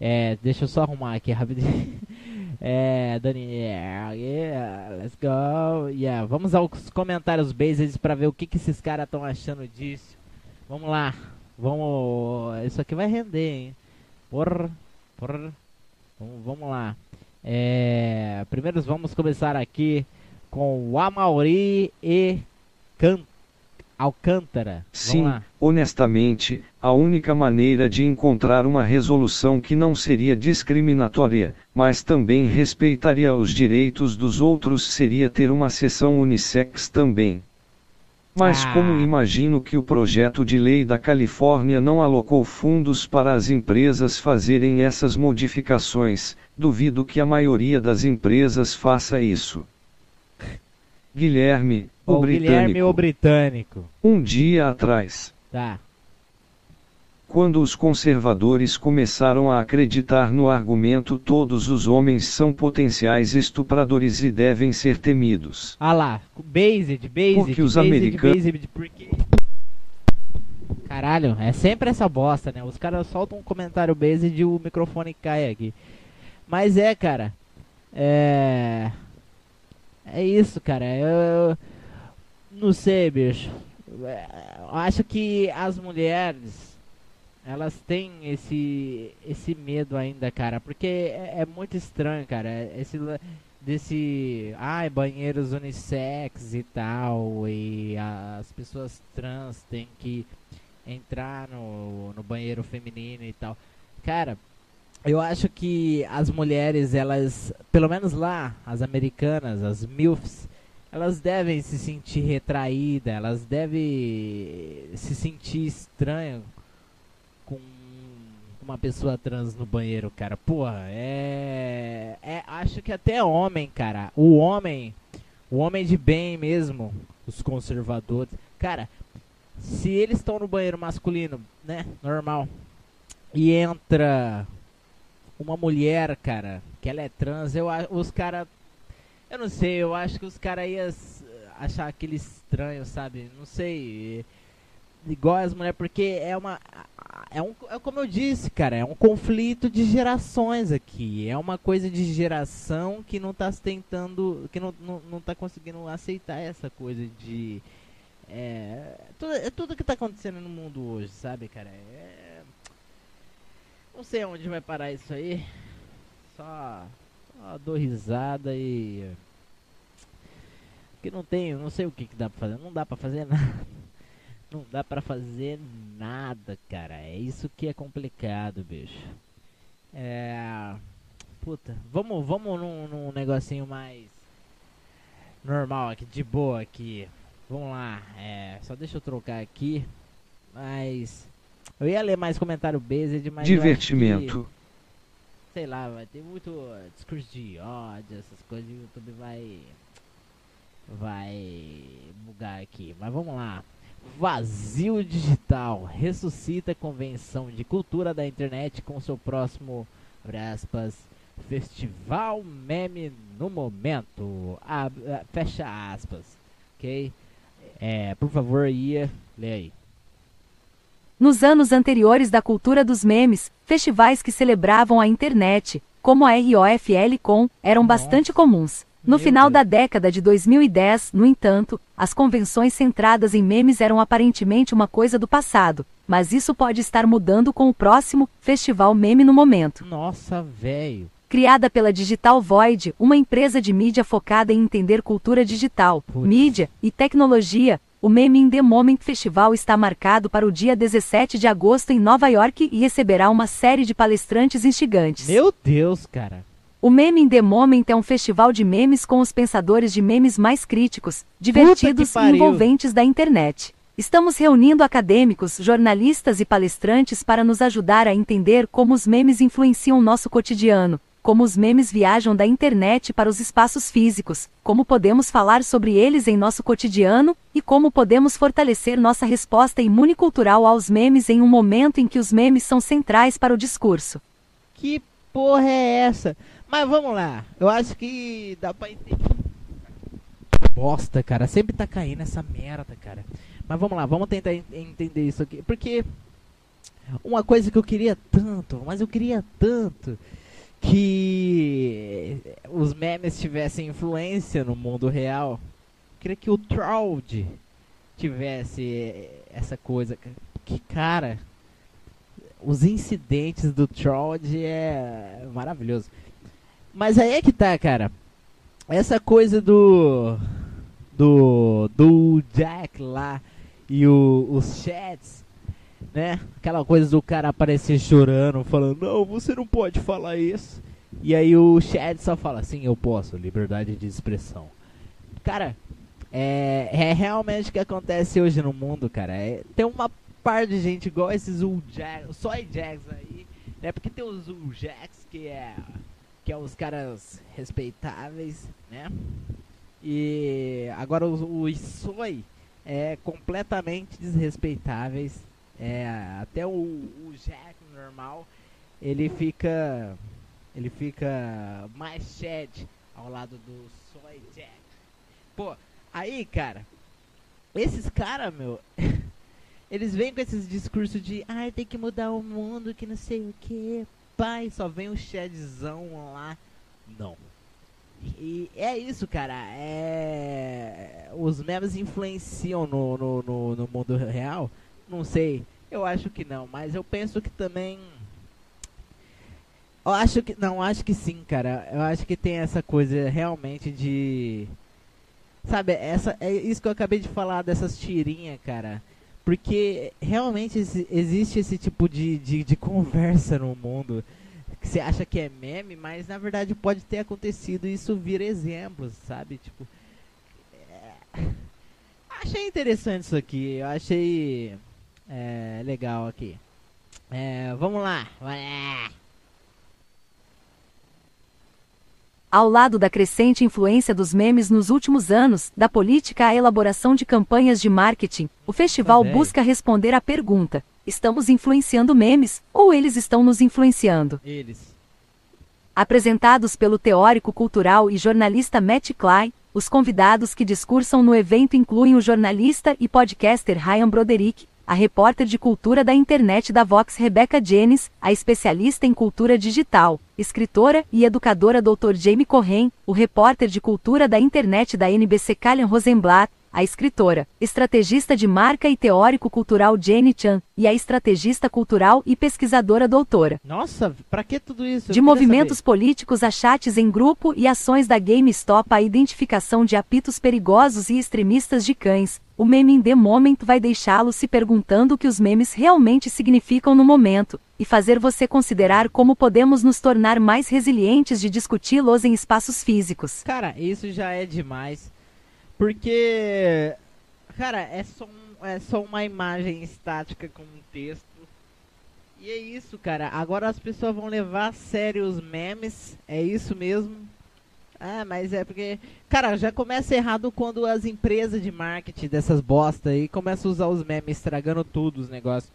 É, deixa eu só arrumar aqui rapidinho. É, Daniel, yeah, let's go. Yeah, vamos aos comentários based para ver o que, que esses caras estão achando disso. Vamos lá. Vamos. Isso aqui vai render, hein? Porra, porra. Vamos, vamos lá. É, primeiro vamos começar aqui com o Amauri e Can Alcântara. Sim, honestamente, a única maneira de encontrar uma resolução que não seria discriminatória, mas também respeitaria os direitos dos outros seria ter uma sessão unissex também. Mas Ah. como imagino que o projeto de lei da Califórnia não alocou fundos para as empresas fazerem essas modificações, duvido que a maioria das empresas faça isso. Guilherme, o, O Guilherme britânico. o Britânico. Um dia atrás, Tá. quando os conservadores começaram a acreditar no argumento todos os homens são potenciais estupradores e devem ser temidos. Ah lá, based, based, Porque os based, americanos- based, porque... Caralho, é sempre essa bosta, né? Os caras soltam um comentário base e o microfone cai aqui. Mas é, cara. É. É isso, cara. Eu. Não sei, bicho. Eu acho que as mulheres. Elas têm esse. Esse medo ainda, cara. Porque é, é muito estranho, cara. Esse. Desse. Ai, banheiros unissex e tal. E as pessoas trans têm que entrar no, no banheiro feminino e tal. Cara, eu acho que as mulheres, elas, pelo menos lá, as americanas, as MILFs, elas devem se sentir retraídas, elas devem se sentir estranho com uma pessoa trans no banheiro, cara. Porra, é. é acho que até homem, cara. O homem, o homem de bem mesmo, os conservadores. Cara, se eles estão no banheiro masculino, né, normal, e entra uma mulher, cara, que ela é trans, eu os cara, eu não sei, eu acho que os caras iam achar aquele estranho, sabe? Não sei, igual as mulheres, porque é uma é um é como eu disse, cara, é um conflito de gerações aqui. É uma coisa de geração que não tá tentando, que não, não, não tá conseguindo aceitar essa coisa de é, tudo, é tudo que tá acontecendo no mundo hoje, sabe, cara? É, não sei onde vai parar isso aí. Só, só dou risada e. Que não tenho, não sei o que, que dá pra fazer. Não dá pra fazer nada. Não dá pra fazer nada, cara. É isso que é complicado, bicho. É. Puta, vamos, vamos num, num negocinho mais normal aqui, de boa aqui. Vamos lá, é, só deixa eu trocar aqui. Mas. Eu ia ler mais comentário based, mas. Divertimento. Que, sei lá, vai ter muito discurso de ódio, essas coisas. O YouTube vai. Vai bugar aqui. Mas vamos lá. Vazio Digital ressuscita convenção de cultura da internet com seu próximo, aspas, festival meme no momento. fecha aspas, ok? É, por favor, Ia, lê aí. Nos anos anteriores da cultura dos memes, festivais que celebravam a internet, como a ROFL Com, eram bastante comuns. No Meu final Deus. da década de 2010, no entanto, as convenções centradas em memes eram aparentemente uma coisa do passado, mas isso pode estar mudando com o próximo Festival Meme no momento. Nossa, velho criada pela Digital Void, uma empresa de mídia focada em entender cultura digital, Putz. mídia e tecnologia. O Meme in the Moment Festival está marcado para o dia 17 de agosto em Nova York e receberá uma série de palestrantes instigantes. Meu Deus, cara! O Meme in the Moment é um festival de memes com os pensadores de memes mais críticos, divertidos e envolventes da internet. Estamos reunindo acadêmicos, jornalistas e palestrantes para nos ajudar a entender como os memes influenciam nosso cotidiano, como os memes viajam da internet para os espaços físicos, como podemos falar sobre eles em nosso cotidiano e como podemos fortalecer nossa resposta imune cultural aos memes em um momento em que os memes são centrais para o discurso. Que porra é essa? Mas vamos lá, eu acho que dá pra entender. Bosta, cara, sempre tá caindo essa merda, cara. Mas vamos lá, vamos tentar entender isso aqui. Porque uma coisa que eu queria tanto, mas eu queria tanto que os memes tivessem influência no mundo real. Eu queria que o Troud tivesse essa coisa. Que cara, os incidentes do Troud é maravilhoso. Mas aí é que tá, cara. Essa coisa do do do Jack lá e o, os chats né? Aquela coisa do cara aparecer chorando, falando, não, você não pode falar isso. E aí o Chad só fala, assim, eu posso, liberdade de expressão. Cara, é, é realmente o que acontece hoje no mundo, cara. É, tem uma par de gente igual esses Jags, só Jags aí, né? Porque tem os Jags que é que é os caras respeitáveis, né? E agora os, os Soy é completamente desrespeitáveis é, até o, o Jack normal, ele fica ele fica mais shed ao lado do Soy Jack. Pô, aí, cara, esses caras, meu, eles vêm com esses discursos de ai, tem que mudar o mundo, que não sei o que. Pai, só vem o Chadzão lá. Não. E é isso, cara. É... Os memes influenciam no, no, no, no mundo real? Não sei. Eu acho que não, mas eu penso que também. Eu acho que. Não, acho que sim, cara. Eu acho que tem essa coisa realmente de. Sabe, essa, é isso que eu acabei de falar dessas tirinhas, cara. Porque realmente existe esse tipo de, de, de conversa no mundo que você acha que é meme, mas na verdade pode ter acontecido e isso vira exemplos, sabe? Tipo. é, Achei interessante isso aqui, eu achei é, legal aqui. É, vamos lá. Ao lado da crescente influência dos memes nos últimos anos, da política à elaboração de campanhas de marketing, o festival bem. busca responder à pergunta: estamos influenciando memes ou eles estão nos influenciando? Eles. Apresentados pelo teórico cultural e jornalista Matt Klein, os convidados que discursam no evento incluem o jornalista e podcaster Ryan Broderick, a repórter de cultura da internet da Vox Rebecca Jennings, a especialista em cultura digital, escritora e educadora Dr. Jamie Corren, o repórter de cultura da internet da NBC Kalyan Rosenblatt, a escritora, estrategista de marca e teórico cultural Jenny Chan, e a estrategista cultural e pesquisadora doutora Nossa, pra que tudo isso? Eu de movimentos saber. políticos a chats em grupo e ações da GameStop à identificação de apitos perigosos e extremistas de cães. O meme in the moment vai deixá-lo se perguntando o que os memes realmente significam no momento, e fazer você considerar como podemos nos tornar mais resilientes de discuti-los em espaços físicos. Cara, isso já é demais. Porque, cara, é só, um- é só uma imagem estática com um texto. E é isso, cara. Agora as pessoas vão levar a sério os memes. É isso mesmo. Ah, mas é porque. Cara, já começa errado quando as empresas de marketing dessas bosta aí começam a usar os memes, estragando tudo os negócios.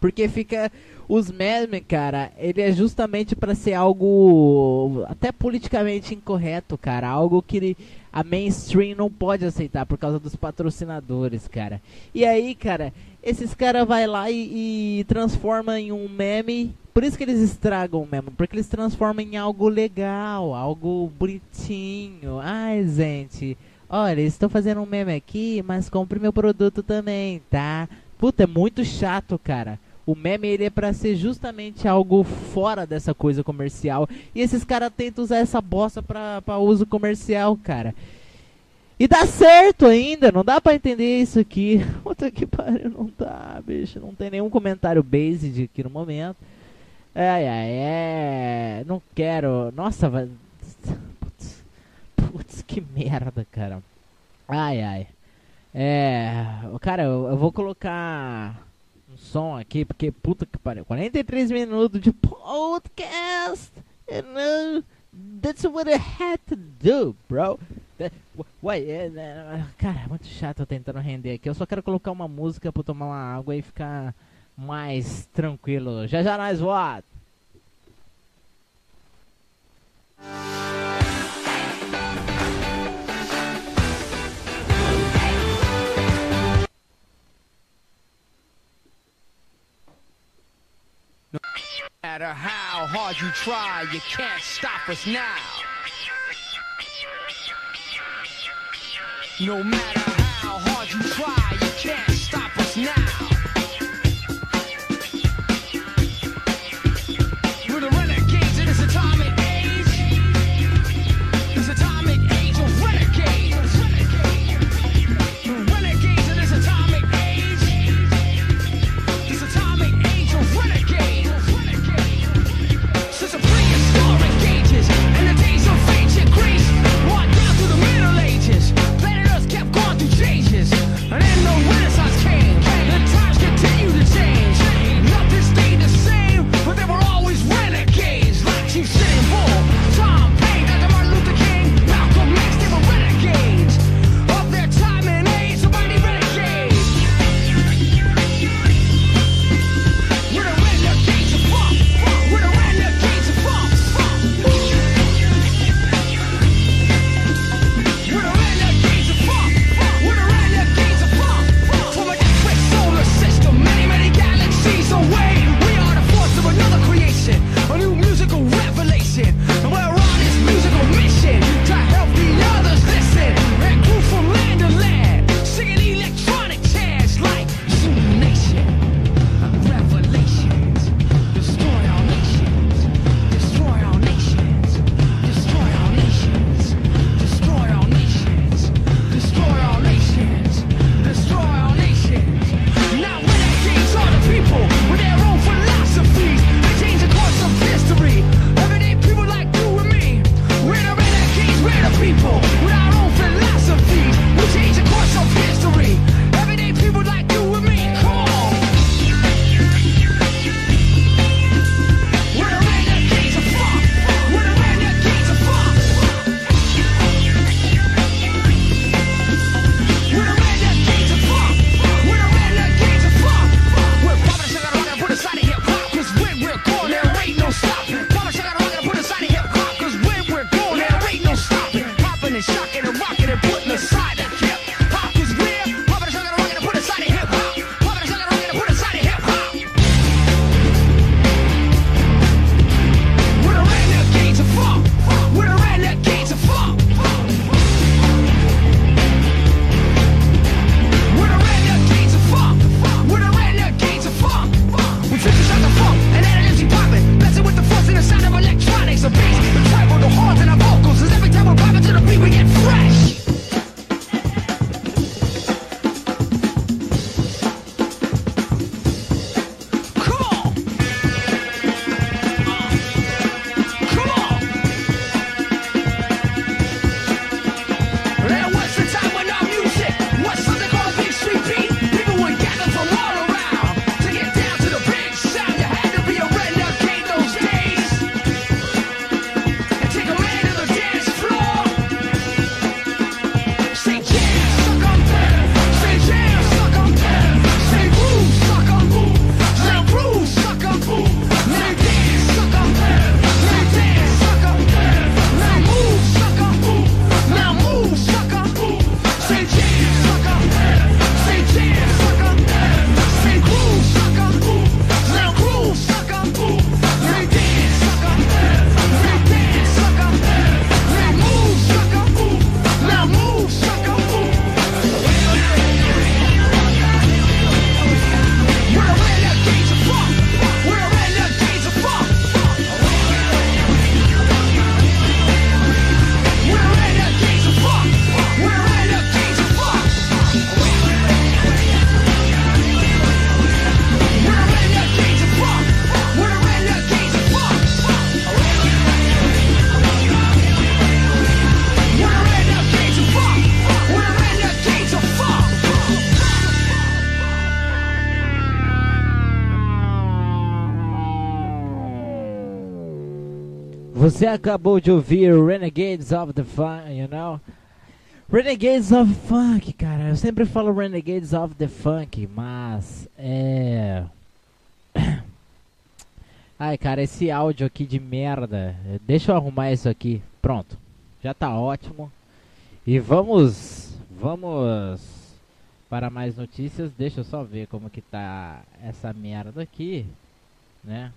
Porque fica. Os memes, cara, ele é justamente pra ser algo até politicamente incorreto, cara. Algo que a mainstream não pode aceitar por causa dos patrocinadores, cara. E aí, cara, esses caras vai lá e, e transforma em um meme. Por isso que eles estragam o meme, porque eles transformam em algo legal, algo bonitinho. Ai, gente, olha, estou fazendo um meme aqui, mas compre meu produto também, tá? Puta, é muito chato, cara. O meme ele é pra ser justamente algo fora dessa coisa comercial. E esses caras tentam usar essa bosta pra, pra uso comercial, cara. E dá certo ainda, não dá pra entender isso aqui. Puta que pariu, não dá, bicho. Não tem nenhum comentário based aqui no momento. Ai, ai, é. Não quero. Nossa, vai. Putz, putz, que merda, cara. Ai, ai. É. Cara, eu, eu vou colocar som aqui, porque puta que pariu. 43 minutos de podcast. Know, that's what I had to do, bro. That- wh- Uai, é, é, cara, é muito chato eu tentando render aqui. Eu só quero colocar uma música pra tomar uma água e ficar mais tranquilo. Já já nós volta. Matter how hard you try, you can't stop us now. No matter how hard you try, you can't Você acabou de ouvir Renegades of the Funk, you know? Renegades of Funk, cara. Eu sempre falo Renegades of the Funk, mas é. Ai, cara, esse áudio aqui de merda. Deixa eu arrumar isso aqui. Pronto. Já tá ótimo. E vamos. Vamos para mais notícias. Deixa eu só ver como que tá essa merda aqui, né?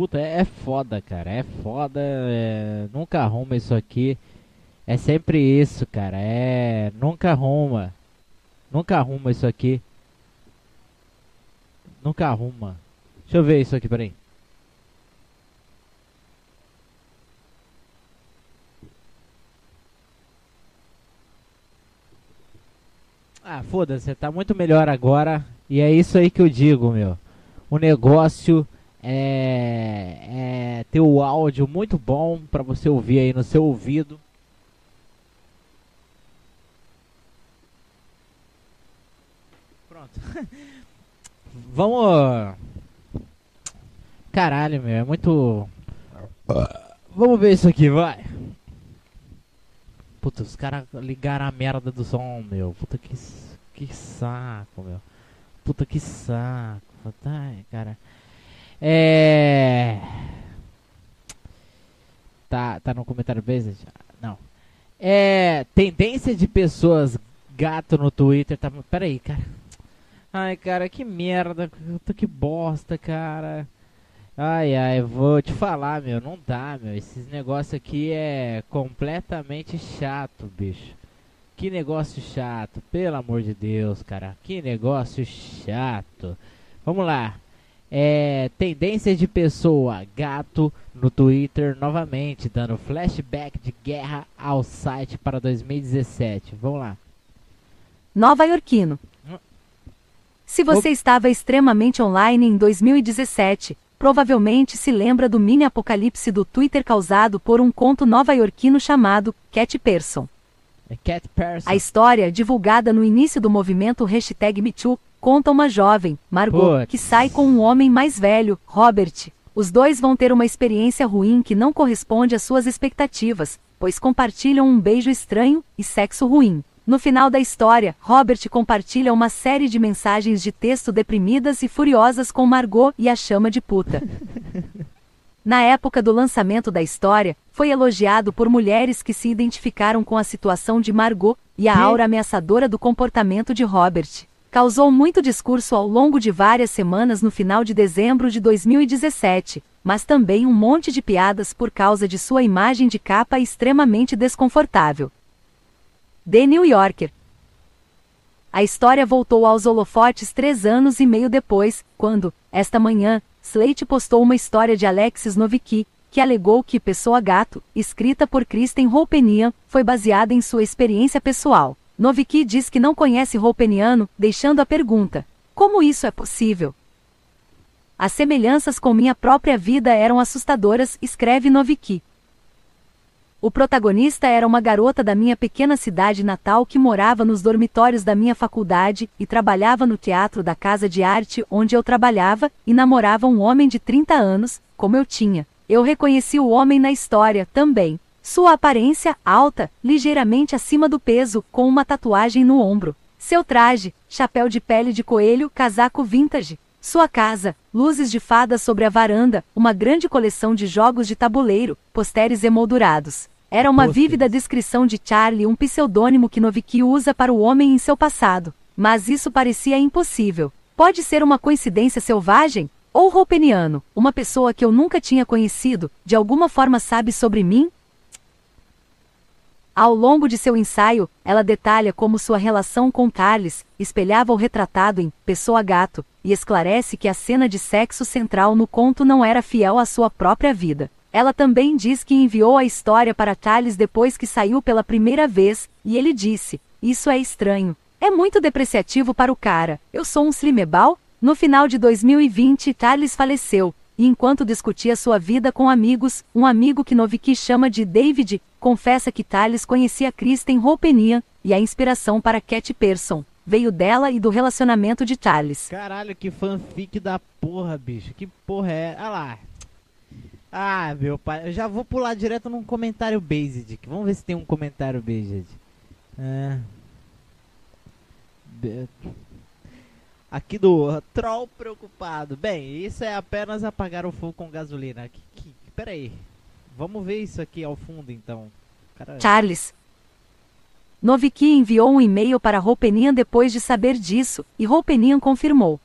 Puta, é, é foda, cara. É foda. é, Nunca arruma isso aqui. É sempre isso, cara. É. Nunca arruma. Nunca arruma isso aqui. Nunca arruma. Deixa eu ver isso aqui, peraí. Ah, foda-se, tá muito melhor agora. E é isso aí que eu digo, meu. O negócio é, é ter o áudio muito bom pra você ouvir aí no seu ouvido. Pronto. Vamos. Caralho, meu, é muito. Vamos ver isso aqui, vai. Puta, os caras ligaram a merda do som, meu. Puta que, que saco, meu. Puta que saco. Ai, cara. É. Tá, tá no comentário base? Não. É. Tendência de pessoas gato no Twitter. Tá... Pera aí, cara. Ai, cara, que merda. Que bosta, cara. Ai, ai, vou te falar, meu, não dá, meu. Esses negócios aqui é completamente chato, bicho. Que negócio chato, pelo amor de Deus, cara. Que negócio chato. Vamos lá. É, tendência de pessoa, gato no Twitter novamente, dando flashback de guerra ao site para 2017. Vamos lá. Nova Iorquino. Se você estava extremamente online em 2017, provavelmente se lembra do mini apocalipse do Twitter causado por um conto nova-iorquino chamado Cat Person. É Cat Person. A história, divulgada no início do movimento hashtag MeToo, conta uma jovem, Margot, Puts. que sai com um homem mais velho, Robert. Os dois vão ter uma experiência ruim que não corresponde às suas expectativas, pois compartilham um beijo estranho e sexo ruim. No final da história, Robert compartilha uma série de mensagens de texto deprimidas e furiosas com Margot e a chama de puta. Na época do lançamento da história, foi elogiado por mulheres que se identificaram com a situação de Margot e a aura ameaçadora do comportamento de Robert. Causou muito discurso ao longo de várias semanas no final de dezembro de 2017, mas também um monte de piadas por causa de sua imagem de capa extremamente desconfortável. The New Yorker. A história voltou aos holofotes três anos e meio depois, quando, esta manhã, Slate postou uma história de Alexis Novicki, que alegou que Pessoa Gato, escrita por Kristen Roupenian, foi baseada em sua experiência pessoal. Novicki diz que não conhece Roupeniano, deixando a pergunta: como isso é possível? As semelhanças com minha própria vida eram assustadoras, escreve Novicki. O protagonista era uma garota da minha pequena cidade natal que morava nos dormitórios da minha faculdade e trabalhava no teatro da casa de arte onde eu trabalhava e namorava um homem de 30 anos, como eu tinha. Eu reconheci o homem na história também. Sua aparência alta, ligeiramente acima do peso, com uma tatuagem no ombro. Seu traje, chapéu de pele de coelho, casaco vintage. Sua casa, luzes de fada sobre a varanda, uma grande coleção de jogos de tabuleiro, posteres emoldurados. Era uma Pôsteres. vívida descrição de Charlie, um pseudônimo que Novicki usa para o homem em seu passado. Mas isso parecia impossível. Pode ser uma coincidência selvagem? Ou Roupeniano, uma pessoa que eu nunca tinha conhecido, de alguma forma sabe sobre mim? Ao longo de seu ensaio, ela detalha como sua relação com Carles espelhava o retratado em Pessoa Gato e esclarece que a cena de sexo central no conto não era fiel à sua própria vida. Ela também diz que enviou a história para Charles depois que saiu pela primeira vez, e ele disse: Isso é estranho. É muito depreciativo para o cara. Eu sou um slimebal? No final de 2020, Charles faleceu, e enquanto discutia sua vida com amigos, um amigo que Novicki chama de David, confessa que Thales conhecia Kristen Roupenian e a inspiração para Cat Person. veio dela e do relacionamento de Charles. Caralho, que fanfic da porra, bicho. Que porra é? Ah lá. Ah, meu pai. Eu já vou pular direto num comentário based. Vamos ver se tem um comentário based. É. Aqui do Troll Preocupado. Bem, isso é apenas apagar o fogo com gasolina. Que, que, pera aí. Vamos ver isso aqui ao fundo, então. Cara, Charles. Noviki enviou um e-mail para Roupeninha depois de saber disso, e Roupeninha confirmou.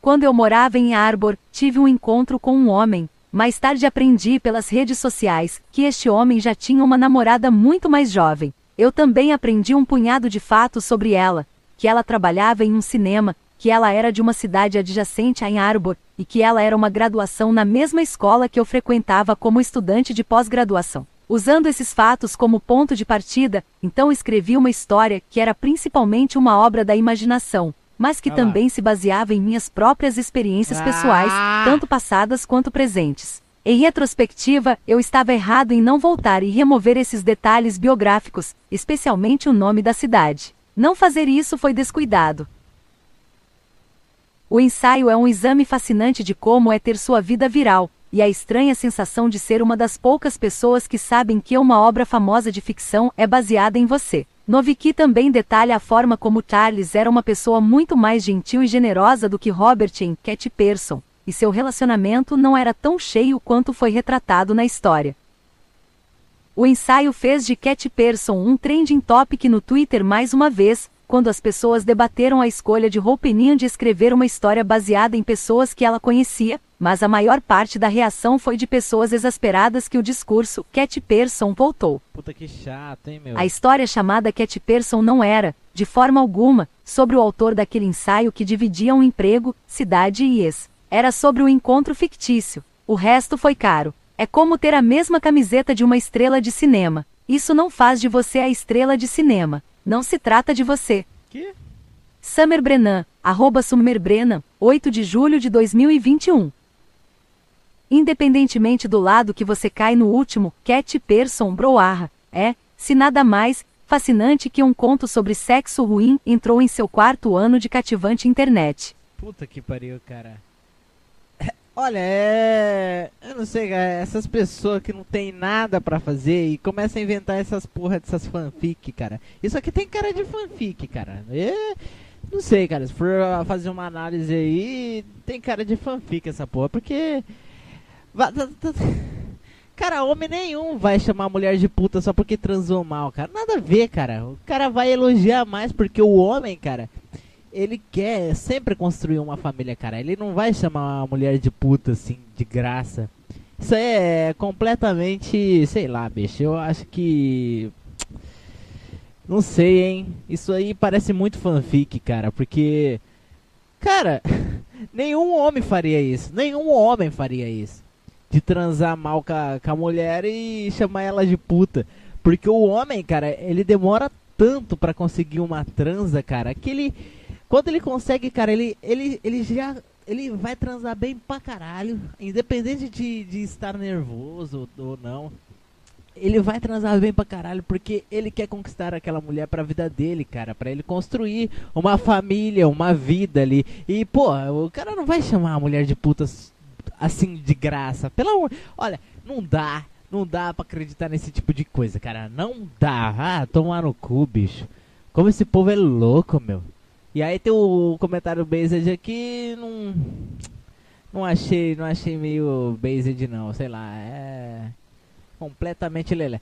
Quando eu morava em Arbor, tive um encontro com um homem. Mais tarde aprendi pelas redes sociais que este homem já tinha uma namorada muito mais jovem. Eu também aprendi um punhado de fatos sobre ela, que ela trabalhava em um cinema, que ela era de uma cidade adjacente a em Arbor, e que ela era uma graduação na mesma escola que eu frequentava como estudante de pós-graduação. Usando esses fatos como ponto de partida, então escrevi uma história que era principalmente uma obra da imaginação, mas que Ah também se baseava em minhas próprias experiências pessoais, Ah! tanto passadas quanto presentes. Em retrospectiva, eu estava errado em não voltar e remover esses detalhes biográficos, especialmente o nome da cidade. Não fazer isso foi descuidado. O ensaio é um exame fascinante de como é ter sua vida viral, e a estranha sensação de ser uma das poucas pessoas que sabem que uma obra famosa de ficção é baseada em você. Noviki também detalha a forma como Charles era uma pessoa muito mais gentil e generosa do que Robert em Cat Person, e seu relacionamento não era tão cheio quanto foi retratado na história. O ensaio fez de Cat Person um trending topic no Twitter mais uma vez, quando as pessoas debateram a escolha de Roupeninha de escrever uma história baseada em pessoas que ela conhecia, mas a maior parte da reação foi de pessoas exasperadas que o discurso Cat Person voltou. Puta que chato, hein, meu? A história chamada Cat Person não era, de forma alguma, sobre o autor daquele ensaio que dividia um emprego, cidade e ex. Era sobre o encontro fictício. O resto foi caro. É como ter a mesma camiseta de uma estrela de cinema. Isso não faz de você a estrela de cinema. Não se trata de você. Que? Summer Brennan, arroba Summer Brennan, 8 de julho de 2021. Independentemente do lado que você cai no último, Cat Person Broarra, é, se nada mais, fascinante que um conto sobre sexo ruim entrou em seu quarto ano de cativante internet. Puta que pariu, cara. Olha, é. Eu não sei, cara. Essas pessoas que não tem nada pra fazer e começam a inventar essas porra dessas fanfic, cara. Isso aqui tem cara de fanfic, cara. É... Não sei, cara. Se for fazer uma análise aí, tem cara de fanfic essa porra. Porque. va- tá- tá- Cara, homem nenhum vai chamar mulher de puta só porque transou mal, cara. Nada a ver, cara. O cara vai elogiar mais porque o homem, cara ele quer sempre construir uma família, cara. Ele não vai chamar uma mulher de puta assim, de graça. Isso é completamente, sei lá, bicho. Eu acho que. Não sei, hein? Isso aí parece muito fanfic, cara. Porque. Cara, nenhum homem faria isso. Nenhum homem faria isso. De transar mal com a, com a mulher e chamar ela de puta. Porque o homem, cara, ele demora tanto pra conseguir uma transa, cara, que ele. Quando ele consegue, cara, ele, ele, ele já. Ele vai transar bem pra caralho. Independente de, de estar nervoso ou, não. Ele vai transar bem pra caralho porque ele quer conquistar aquela mulher pra vida dele, cara. Pra ele construir uma família, uma vida ali. E, pô, o cara não vai chamar a mulher de putas assim de graça. Pelo. Olha, não dá. Não dá pra acreditar nesse tipo de coisa, cara. Não dá. Ah, tomar no cu, bicho. Como esse povo é louco, meu. E aí tem o comentário based aqui, não não achei, não achei meio based não, sei lá, é completamente lelé.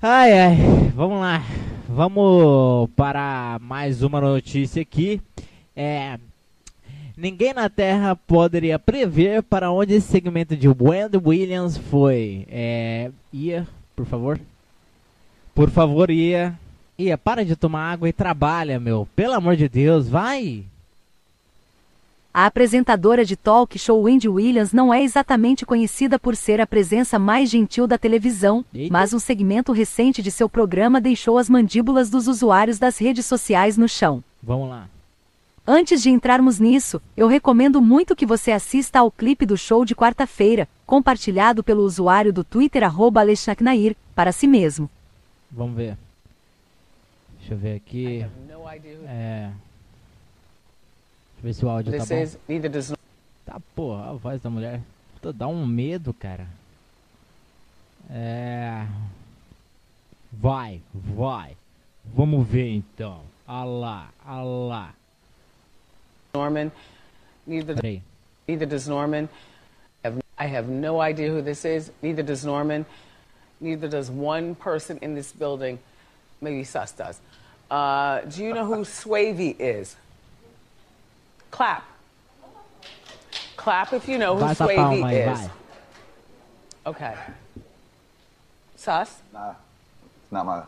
Ai ai, vamos lá. Vamos para mais uma notícia aqui. É Ninguém na Terra poderia prever para onde esse segmento de Wendy Williams foi. É, ia, por favor. Por favor, ia. Ia, para de tomar água e trabalha, meu. Pelo amor de Deus, vai. A apresentadora de talk show Wendy Williams não é exatamente conhecida por ser a presença mais gentil da televisão, Eita. mas um segmento recente de seu programa deixou as mandíbulas dos usuários das redes sociais no chão. Vamos lá. Antes de entrarmos nisso, eu recomendo muito que você assista ao clipe do show de quarta-feira, compartilhado pelo usuário do Twitter arroba Alexandre Nair, para si mesmo. Vamos ver. Deixa eu ver aqui. No idea who É. Deixa eu ver se o áudio tá bom. does. Tá, porra, a voz da mulher. Puta, dá um medo, cara. É. Vai, vai. Vamos ver então. Ah lá, ah lá. Norman. Neither. Peraí. Neither does Norman. I have no idea who this is. Neither does Norman. Neither does one person in this building. Maybe Sus does. Uh, do you know who Swavey is? Clap. Clap if you know who Vai essa Swavey palma is. vai. Okay. Sus? Nah, it's not my.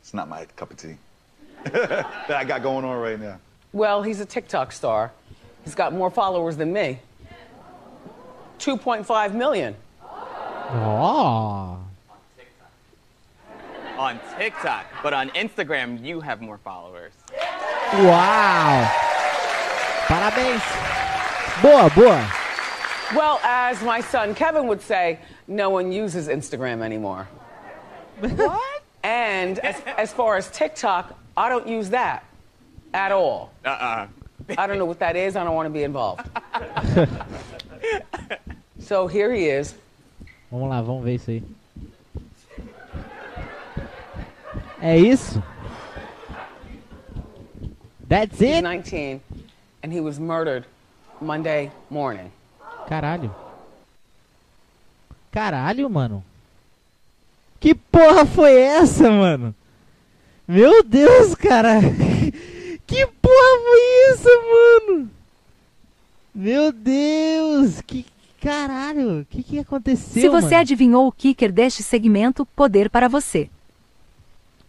It's not my cup of tea. that I got going on right now. Well, he's a TikTok star. He's got more followers than me. 2.5 million. Ó. On TikTok, but on Instagram, you have more followers. Wow. Parabéns! Boa, boa! Well, as my son Kevin would say, no one uses Instagram anymore. what? And as, as far as TikTok, I don't use that at all. Uh-uh. I don't know what that is. I don't want to be involved. so here he is. Vamos lá, vamos ver isso aí. É isso? That's He's it? 19, and he was murdered Monday morning. Caralho. Caralho, mano. Que porra foi essa, mano? Meu Deus, cara. Que porra foi isso, mano? Meu Deus. Que caralho. O que que aconteceu, Se você mano? adivinhou o kicker deste segmento, poder para você.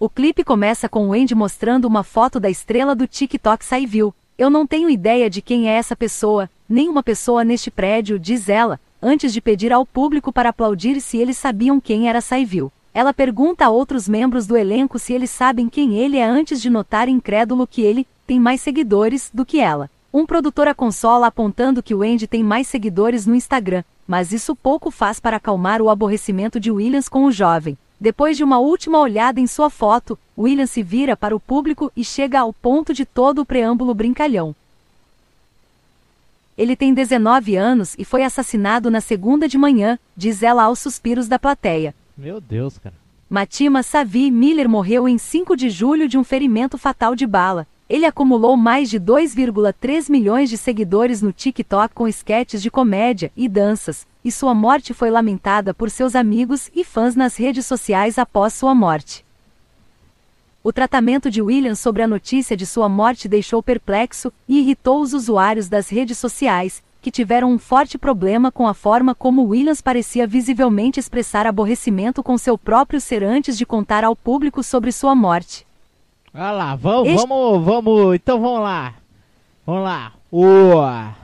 O clipe começa com o Andy mostrando uma foto da estrela do TikTok Saivil. Eu não tenho ideia de quem é essa pessoa, nenhuma pessoa neste prédio, diz ela, antes de pedir ao público para aplaudir se eles sabiam quem era Saivil. Ela pergunta a outros membros do elenco se eles sabem quem ele é antes de notar incrédulo que ele tem mais seguidores do que ela. Um produtor a consola apontando que o Andy tem mais seguidores no Instagram, mas isso pouco faz para acalmar o aborrecimento de Williams com o jovem. Depois de uma última olhada em sua foto, Williams se vira para o público e chega ao ponto de todo o preâmbulo brincalhão. Ele tem 19 anos e foi assassinado na segunda de manhã, diz ela aos suspiros da plateia. Meu Deus, cara. Matima Savi Miller morreu em 5 de julho de um ferimento fatal de bala. Ele acumulou mais de 2,3 milhões de seguidores no TikTok com esquetes de comédia e danças, e sua morte foi lamentada por seus amigos e fãs nas redes sociais após sua morte. O tratamento de Williams sobre a notícia de sua morte deixou perplexo e irritou os usuários das redes sociais, que tiveram um forte problema com a forma como Williams parecia visivelmente expressar aborrecimento com seu próprio ser antes de contar ao público sobre sua morte. Olha lá, vamos, Este- vamos, vamos. Então vamos lá. Vamos lá. O.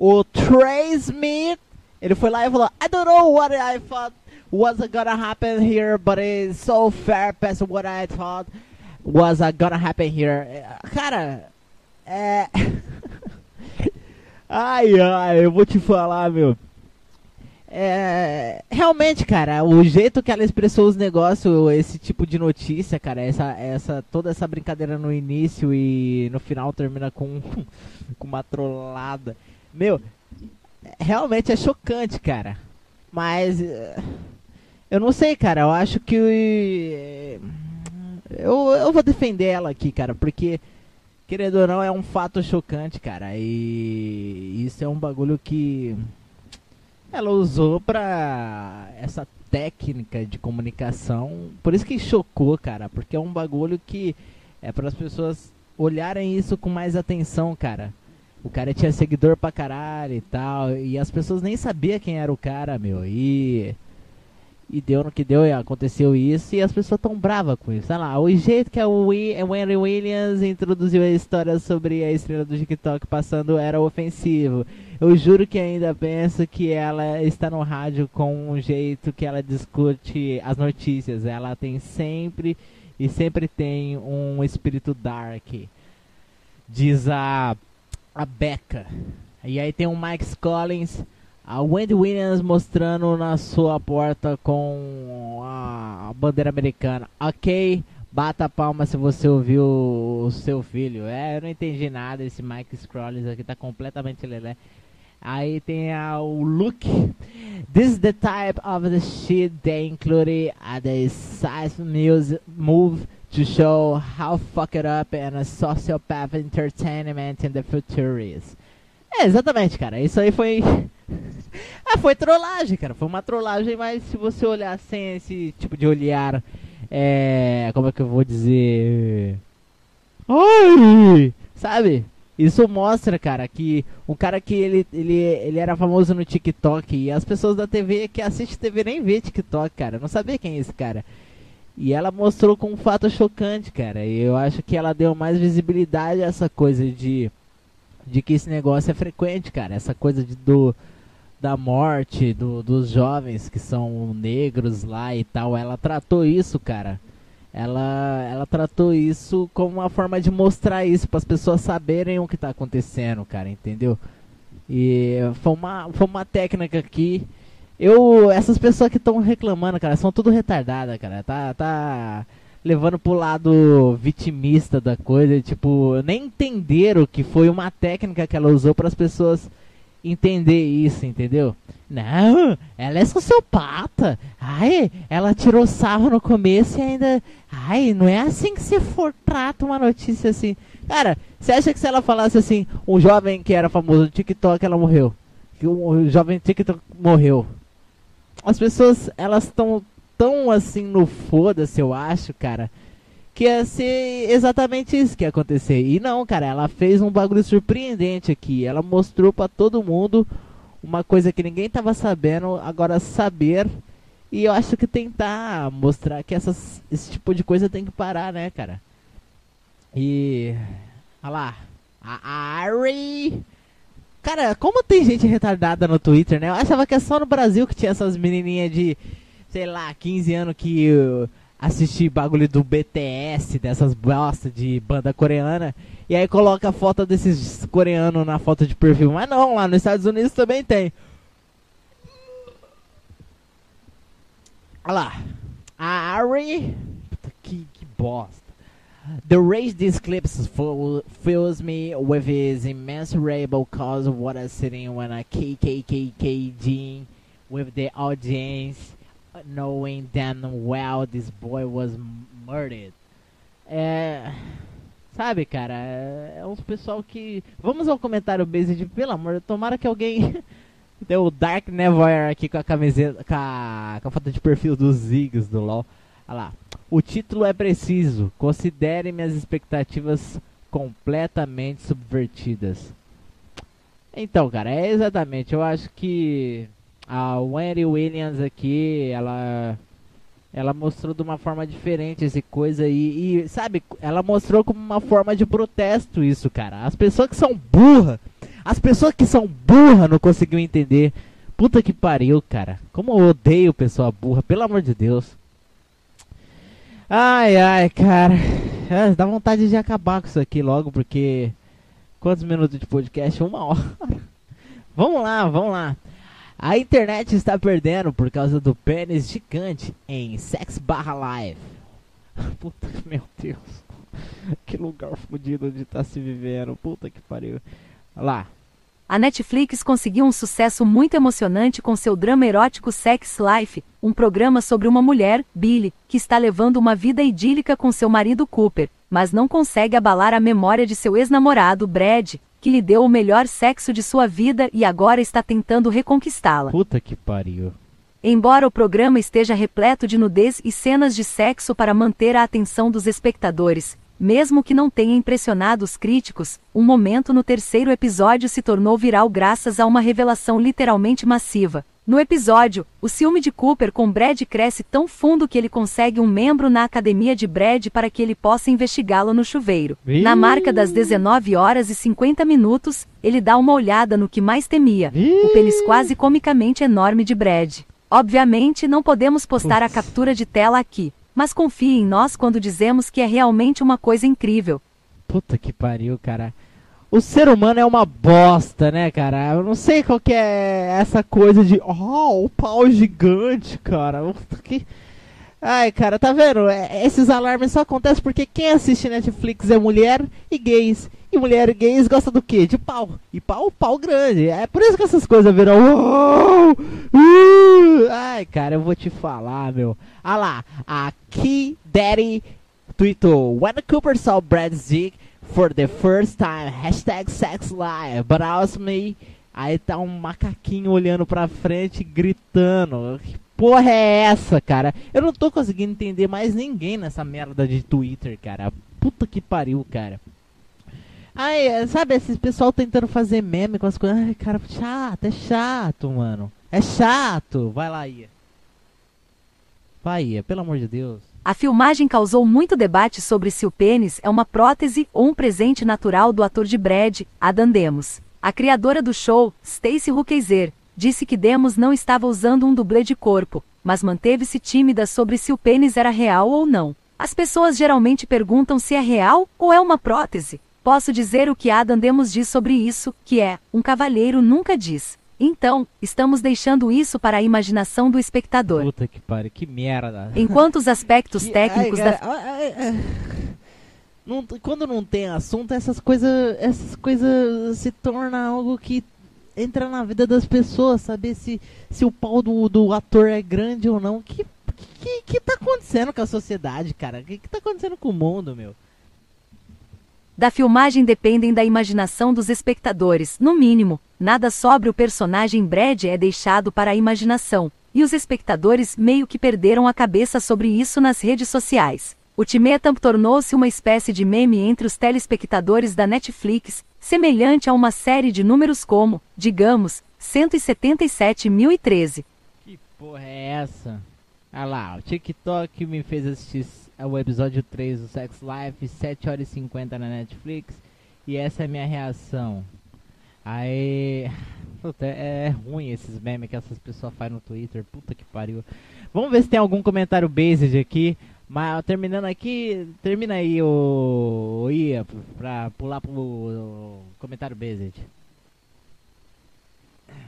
O Trey Smith, ele foi lá e falou: I don't know what I thought was gonna happen here, but it's so fair past what I thought was gonna happen here. É, Cara, é. ai, ai, eu vou te falar, meu. É, realmente, cara, o jeito que ela expressou os negócios, esse tipo de notícia, cara, essa, essa, toda essa brincadeira no início e no final termina com, com uma trollada. Meu, realmente é chocante, cara. Mas eh, eu não sei, cara, eu acho que eh, eu, eu vou defender ela aqui, cara, porque querendo ou não é um fato chocante, cara, e isso é um bagulho que ela usou pra essa técnica de comunicação. Por isso que chocou, cara. Porque é um bagulho que é para as pessoas olharem isso com mais atenção, cara. O cara tinha seguidor pra caralho e tal. E as pessoas nem sabiam quem era o cara, meu. E. E deu no que deu e aconteceu isso. E as pessoas tão bravas com isso. Sei lá, o jeito que a Wendy Williams introduziu a história sobre a estrela do TikTok passando era ofensivo. Eu juro que ainda penso que ela está no rádio com um jeito que ela discute as notícias. Ela tem sempre e sempre tem um espírito dark. Diz a, a Becca. E aí tem o Mike Collins, a Wendy Williams mostrando na sua porta com a bandeira americana. Ok, Bata a palma se você ouviu o seu filho. É, eu não entendi nada. Esse Mike Scrolls aqui tá completamente lelé. Aí tem a, o look. This is the type of the shit they included at the size music move to show how fucked up and a sociopath entertainment in the future is. É, exatamente, cara. Isso aí foi. ah, foi trollagem, cara. Foi uma trollagem, mas se você olhar sem esse tipo de olhar. É. Como é que eu vou dizer? Ai! Sabe? Isso mostra, cara, que um cara que ele, ele, ele era famoso no TikTok e as pessoas da TV que assistem TV nem vê TikTok, cara. Não sabia quem é esse cara. E ela mostrou com um fato chocante, cara. E eu acho que ela deu mais visibilidade a essa coisa de de que esse negócio é frequente, cara. Essa coisa de, do da morte do, dos jovens que são negros lá e tal. Ela tratou isso, cara. Ela, ela tratou isso como uma forma de mostrar isso para as pessoas saberem o que tá acontecendo, cara, entendeu? E foi uma, foi uma técnica aqui. Eu, essas pessoas que estão reclamando, cara, são tudo retardadas, cara. Tá, tá levando pro lado vitimista da coisa, tipo, nem entenderam que foi uma técnica que ela usou para as pessoas entender isso, entendeu? Não, ela é sociopata. Ai, ela tirou sarro no começo e ainda. Ai, não é assim que você for trata uma notícia assim. Cara, você acha que se ela falasse assim, um jovem que era famoso no TikTok, ela morreu? Que um jovem TikTok morreu. As pessoas, elas estão tão assim no foda-se, eu acho, cara, que ia ser exatamente isso que ia acontecer. E não, cara, ela fez um bagulho surpreendente aqui. Ela mostrou para todo mundo uma coisa que ninguém tava sabendo, agora saber. E eu acho que tentar mostrar que essas, esse tipo de coisa tem que parar, né, cara? E. Olha lá. A Ari. Cara, como tem gente retardada no Twitter, né? Eu achava que é só no Brasil que tinha essas menininhas de sei lá, 15 anos que eu assisti bagulho do BTS, dessas bosta de banda coreana, e aí coloca a foto desses coreanos na foto de perfil. Mas não, lá nos Estados Unidos também tem. Olha lá. A Ari. Puta, que, que bosta. The rage these clips fills me with his immeasurable cause of what I'm sitting when I KKKKG with the audience knowing damn well this boy was murdered. É. Sabe, cara, é uns pessoal que. Vamos ao comentário base de pelo amor, tomara que alguém. Deu o Dark Nevoir aqui com a camiseta. Com a, com a foto de perfil dos Ziggs do LOL. Olha lá. O título é preciso. Considere minhas expectativas completamente subvertidas. Então, cara, é exatamente. Eu acho que a Wendy Williams aqui, ela ela mostrou de uma forma diferente essa coisa aí e sabe, ela mostrou como uma forma de protesto isso, cara. As pessoas que são burra, as pessoas que são burra não conseguiu entender. Puta que pariu, cara. Como eu odeio pessoa burra, pelo amor de Deus. Ai, ai, cara. É, dá vontade de acabar com isso aqui logo, porque. Quantos minutos de podcast? Uma hora. vamos lá, vamos lá. A internet está perdendo por causa do pênis gigante em Sex Barra Live. Puta, meu Deus. Que lugar fodido de estar tá se vivendo. Puta que pariu. Olha lá. A Netflix conseguiu um sucesso muito emocionante com seu drama erótico Sex Life, um programa sobre uma mulher, Billy, que está levando uma vida idílica com seu marido Cooper, mas não consegue abalar a memória de seu ex-namorado, Brad, que lhe deu o melhor sexo de sua vida e agora está tentando reconquistá-la. Puta que pariu. Embora o programa esteja repleto de nudez e cenas de sexo para manter a atenção dos espectadores, mesmo que não tenha impressionado os críticos, um momento no terceiro episódio se tornou viral graças a uma revelação literalmente massiva. No episódio, o ciúme de Cooper com Brad cresce tão fundo que ele consegue um membro na academia de Brad para que ele possa investigá-lo no chuveiro. Na marca das 19 horas e 50 minutos, ele dá uma olhada no que mais temia: o pênis quase comicamente enorme de Brad. Obviamente, não podemos postar a captura de tela aqui, mas confie em nós quando dizemos que é realmente uma coisa incrível. Puta que pariu, cara. O ser humano é uma bosta, né, cara? Eu não sei qual que é essa coisa de. Oh, o pau gigante, cara. Que... Ai, cara, tá vendo? É- Esses alarmes só acontecem porque quem assiste Netflix é mulher e gays. E mulher e gays gosta do quê? De pau. E pau, pau grande. É por isso que essas coisas viram. "Uou! Uh!" Ai, cara, eu vou te falar, meu. Ah lá, a Key Daddy tweetou: When Cooper saw Brad's dick for the first time, hashtag sex life, but me. Aí tá um macaquinho olhando pra frente, gritando. Que porra é essa, cara? Eu não tô conseguindo entender mais ninguém nessa merda de Twitter, cara. Puta que pariu, cara. Ai, sabe, esses pessoal tentando fazer meme com as coisas. Ai, cara, chato, é chato, mano. É chato. Vai lá, Ia. Vai, Ia, pelo amor de Deus. A filmagem causou muito debate sobre se o pênis é uma prótese ou um presente natural do ator de Brad, Adam Demos. A criadora do show, Stacey Huckeiser, disse que Demos não estava usando um dublê de corpo, mas manteve-se tímida sobre se o pênis era real ou não. As pessoas geralmente perguntam se é real ou é uma prótese. Posso dizer o que Adam Demos diz sobre isso, que é: um cavalheiro nunca diz. Então, estamos deixando isso para a imaginação do espectador. Puta que pariu, que merda. Enquanto os aspectos Que- técnicos ai, da cara, ai, ai, ai. Não- quando não tem assunto, essas coisas, essas coisas se tornam algo que entra na vida das pessoas, saber se, se o pau do, do ator é grande ou não. Que, que, que tá acontecendo com a sociedade, cara? O que, que tá acontecendo com o mundo, meu? da filmagem dependem da imaginação dos espectadores, no mínimo. Nada sobre o personagem Brad é deixado para a imaginação, e os espectadores meio que perderam a cabeça sobre isso nas redes sociais. Ultimatum tornou-se uma espécie de meme entre os telespectadores da Netflix, semelhante a uma série de números como, digamos, 177.013. Que porra é essa? Ah lá, o TikTok me fez assistir o episódio 3 do Sex Life, 7 horas e 50 na Netflix, e essa é a minha reação. Aí. Puta, é, é ruim esses memes que essas pessoas fazem no Twitter, puta que pariu. Vamos ver se tem algum comentário based aqui. Mas terminando aqui, termina aí o, o Ia pra pular pro comentário based.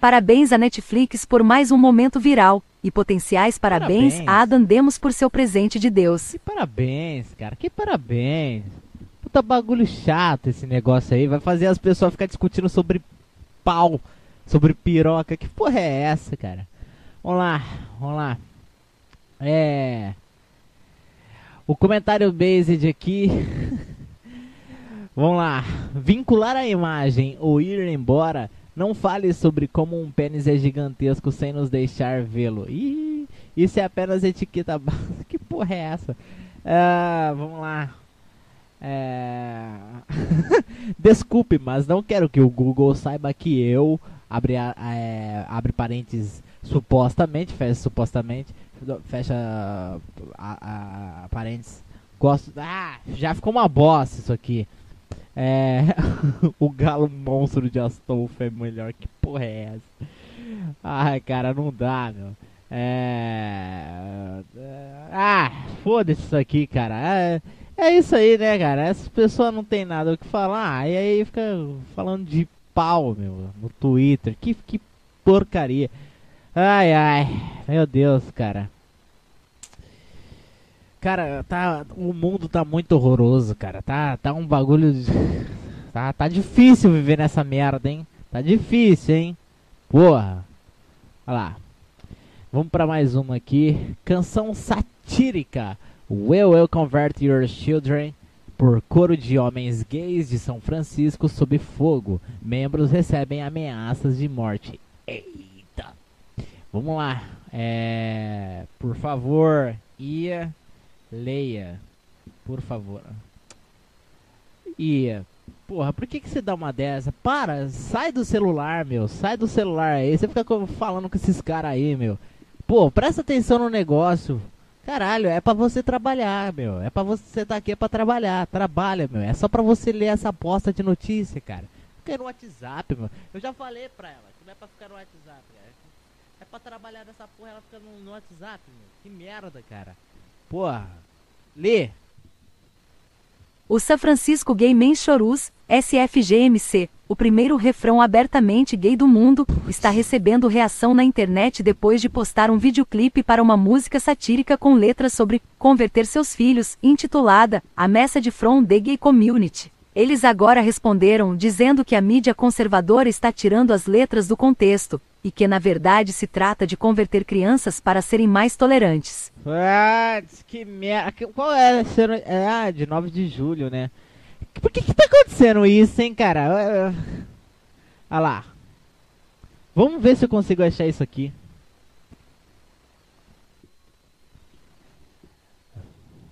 Parabéns à Netflix por mais um momento viral, e potenciais parabéns, Parabéns. a Adam Demos por seu presente de Deus. Parabéns, cara, que parabéns. Puta bagulho chato esse negócio aí. Vai fazer as pessoas ficar discutindo sobre pau, sobre piroca. Que porra é essa, cara? Vamos lá, vamos lá. É. O comentário based aqui. vamos lá. Vincular a imagem ou ir embora. Não fale sobre como um pênis é gigantesco sem nos deixar vê-lo. Ih, isso é apenas etiqueta básica. Que porra é essa? Ah, vamos lá. É... Desculpe, mas não quero que o Google saiba que eu, abre, é, abre parênteses, supostamente, fecha supostamente, fecha a, a- parênteses, gosto... Ah, já ficou uma bosta isso aqui. É... o galo monstro de Astolfo é melhor, que porra é essa? Ai, cara, não dá, meu. É... Ah, foda-se isso aqui, cara. É, é isso aí, né, cara? Essas pessoas não tem nada o que falar. E aí fica falando de pau, meu, no Twitter. Que, que porcaria. Ai, ai. Meu Deus, cara. Cara, tá, o mundo tá muito horroroso, cara. Tá, tá um bagulho. de- Tá, tá difícil viver nessa merda, hein? Tá difícil, hein? Porra. Olha lá. Vamos pra mais uma aqui. Canção satírica. Will Will Convert Your Children. Por coro de homens gays de São Francisco sob fogo. Membros recebem ameaças de morte. Eita. Vamos lá. É, por favor, Ia, leia. Por favor. Ia. Porra, por que, que você dá uma dessa? Para, sai do celular, meu. Sai do celular aí. Você fica falando com esses caras aí, meu. Pô, presta atenção no negócio. Caralho, é pra você trabalhar, meu. É pra você tá aqui é pra trabalhar. Trabalha, meu. É só pra você ler essa bosta de notícia, cara. Fica no WhatsApp, meu. Eu já falei pra ela que não é pra ficar no WhatsApp, cara. Pra trabalhar nessa porra, ela fica no, no WhatsApp, meu. Que merda, cara. Porra. Lê. O San Francisco Gay Men's Chorus, SFGMC, o primeiro refrão abertamente gay do mundo, está recebendo reação na internet depois de postar um videoclipe para uma música satírica com letras sobre converter seus filhos, intitulada A Message from the Gay Community. Eles agora responderam dizendo que a mídia conservadora está tirando as letras do contexto, e que na verdade se trata de converter crianças para serem mais tolerantes. Ah, que merda. Qual é? É, Ah, de 9 de julho, né? Por que que tá acontecendo isso, hein, cara? Ah, lá. Vamos ver se eu consigo achar isso aqui.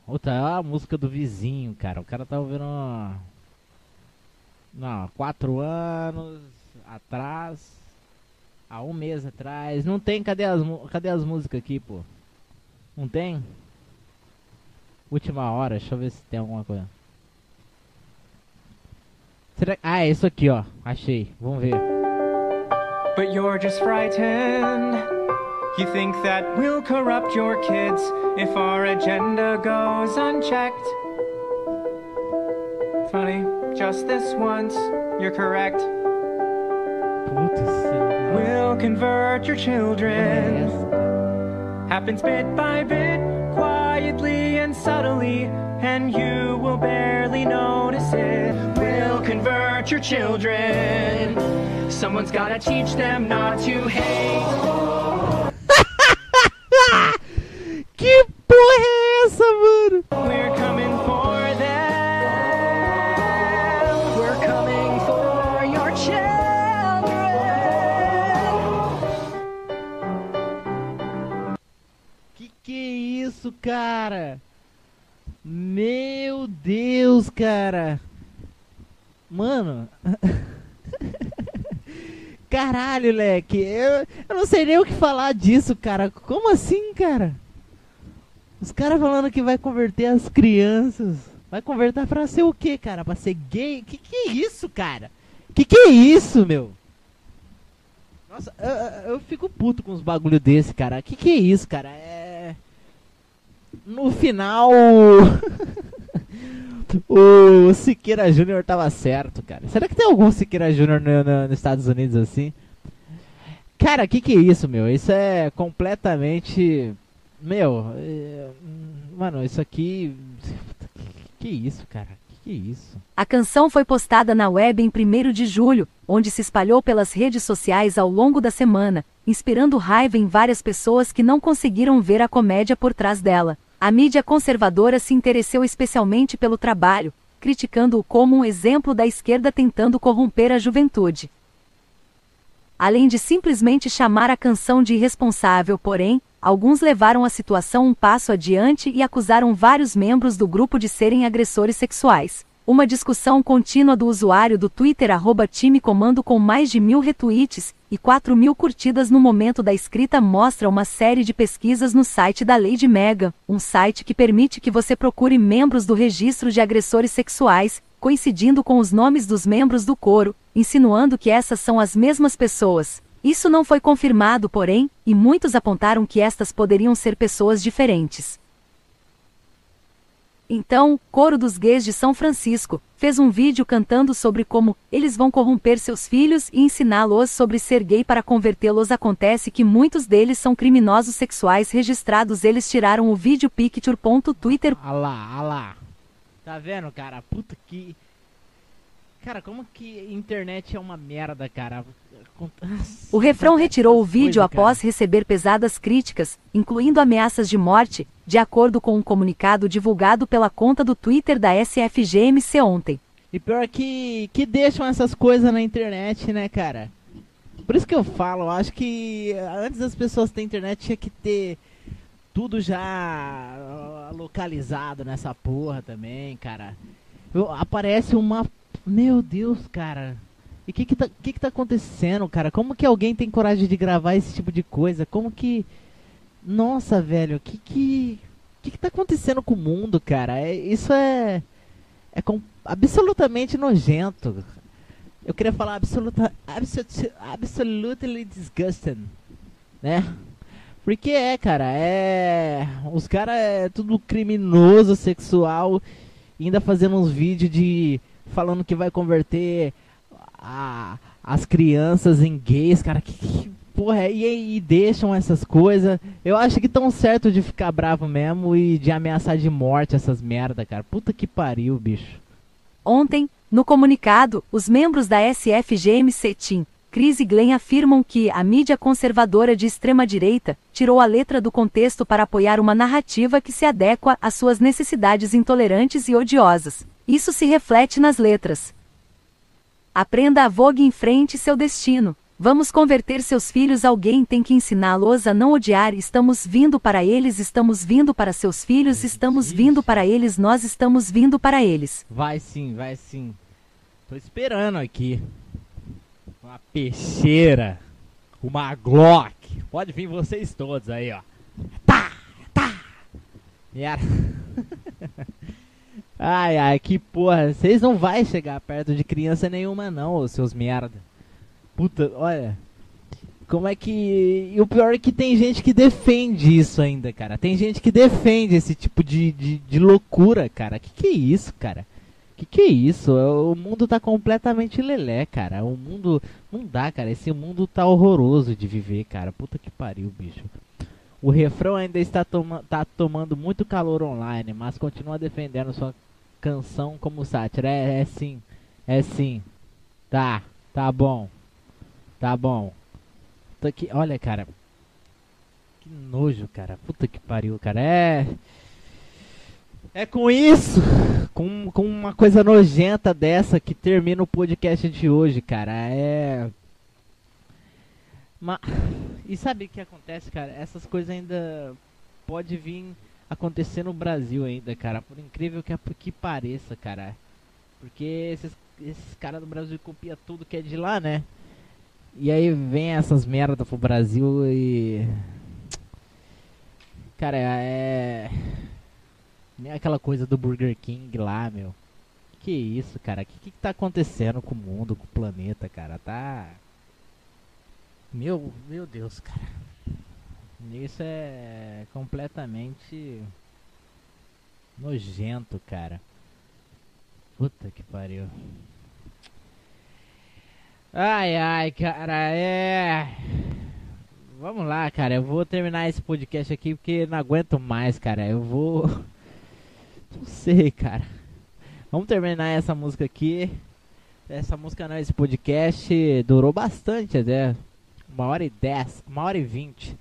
Outra, a música do vizinho, cara. O cara tá ouvindo. Não, quatro anos atrás. Há um mês atrás. Não tem. Cadê as, cadê as músicas aqui, pô? Não tem? Última hora, deixa eu ver se tem alguma coisa. Será... Ah, é isso aqui, ó. Achei. Vamos ver. But you're just frightened. You think that we'll corrupt your kids if our agenda goes unchecked. Funny, just this once, you're correct. We'll convert your children. Happens bit by bit, quietly and subtly, and you will barely notice it. We'll convert your children. Someone's gotta teach them not to hate. Isso, cara? Meu Deus, cara. Mano. Caralho, leque. Eu, eu não sei nem o que falar disso, cara. Como assim, cara? Os caras falando que vai converter as crianças. Vai converter pra ser o quê, cara? Pra ser gay? Que que é isso, cara? Que que é isso, meu? Nossa, eu, eu- fico puto com uns bagulho desse, cara. Que que é isso, cara? É. No final. o Siqueira Júnior tava certo, cara. Será que tem algum Siqueira Júnior no- no- nos Estados Unidos assim? Cara, que que é isso, meu? Isso é completamente. Meu. é, Mano, isso aqui. Que isso, cara? Que é isso? A canção foi postada na web em 1 de julho, onde se espalhou pelas redes sociais ao longo da semana, inspirando raiva em várias pessoas que não conseguiram ver a comédia por trás dela. A mídia conservadora se interessou especialmente pelo trabalho, criticando-o como um exemplo da esquerda tentando corromper a juventude. Além de simplesmente chamar a canção de irresponsável, porém, alguns levaram a situação um passo adiante e acusaram vários membros do grupo de serem agressores sexuais. Uma discussão contínua do usuário do Twitter arroba time comando com mais de mil retweets e 4 mil curtidas no momento da escrita mostra uma série de pesquisas no site da Lady Mega, um site que permite que você procure membros do registro de agressores sexuais, coincidindo com os nomes dos membros do coro, insinuando que essas são as mesmas pessoas. Isso não foi confirmado, porém, e muitos apontaram que estas poderiam ser pessoas diferentes. Então, Coro dos Gays de São Francisco fez um vídeo cantando sobre como eles vão corromper seus filhos e ensiná-los sobre ser gay para convertê-los. Acontece que muitos deles são criminosos sexuais registrados. Eles tiraram o vídeo picture.twitter. Ah lá, ah lá. Tá vendo, cara? Puta que. Cara, como que internet é uma merda, cara? O refrão retirou o vídeo após receber pesadas críticas, incluindo ameaças de morte, de acordo com um comunicado divulgado pela conta do Twitter da SFGMC ontem. E pior que, que deixam essas coisas na internet, né, cara? Por isso que eu falo, eu acho que antes das pessoas terem internet tinha que ter tudo já ah, localizado nessa porra também, cara. Eu- aparece uma. Meu Deus, cara. E o que que, tá, que que tá acontecendo, cara? Como que alguém tem coragem de gravar esse tipo de coisa? Como que. Nossa, velho, o que que. Que que tá acontecendo com o mundo, cara? É, isso é. É com- absolutamente nojento. Eu queria falar absoluta, absolute, absolutely disgusting, né? Porque é, cara, é. Os caras é tudo criminoso, sexual. ainda fazendo uns vídeos de falando que vai converter a- as crianças em gays, cara. Que, que porra? E, e deixam essas coisas. Eu acho que tão certo de ficar bravo mesmo e de ameaçar de morte essas merda, cara. Puta que pariu, bicho. Ontem, no comunicado, os membros da SFGMC Team, Cris e Glenn afirmam que a mídia conservadora de extrema-direita tirou a letra do contexto para apoiar uma narrativa que se adequa às suas necessidades intolerantes e odiosas. Isso se reflete nas letras. Aprenda a vogue em frente seu destino. Vamos converter seus filhos. Alguém tem que ensiná-los a não odiar. Estamos vindo para eles, estamos vindo para seus filhos, estamos vindo para eles, nós estamos vindo para eles. Vai sim, vai sim. Tô esperando aqui. Uma peixeira. Uma Glock. Pode vir vocês todos aí, ó. Tá, tá. E era- ai, ai, que porra. Vocês não vai chegar perto de criança nenhuma não, seus merda. Puta, olha. Como é que. E o pior é que tem gente que defende isso ainda, cara. Tem gente que defende esse tipo de, de, de loucura, cara. Que que é isso, cara? Que que é isso? O mundo tá completamente lelé, cara. O mundo. Não dá, cara. Esse mundo tá horroroso de viver, cara. Puta que pariu, bicho. O refrão ainda está toma tá tomando muito calor online, mas continua defendendo sua canção como sátira. É, é sim. É sim. Tá. Tá bom. Tá bom. Puta que. Olha, cara. Que nojo, cara. Puta que pariu, cara. É. É com isso, com, com uma coisa nojenta dessa que termina o podcast de hoje, cara. É. Ma... E sabe o que acontece, cara? Essas coisas ainda pode vir acontecer no Brasil ainda, cara. Por incrível que, que pareça, cara. Porque esses, esses caras do Brasil copiam tudo que é de lá, né? E aí vem essas merda pro Brasil e. Cara, é. Nem aquela coisa do Burger King lá, meu. Que isso, cara? O que, que tá acontecendo com o mundo, com o planeta, cara? Tá. Meu, meu Deus, cara. Isso é completamente nojento, cara. Puta que pariu. Ai, ai, cara, é. Vamos lá, cara. Eu vou terminar esse podcast aqui porque não aguento mais, cara. Eu vou. Não sei, cara. Vamos terminar essa música aqui. Essa música não, esse podcast durou bastante até. Uma hora e dez, uma hora e vinte.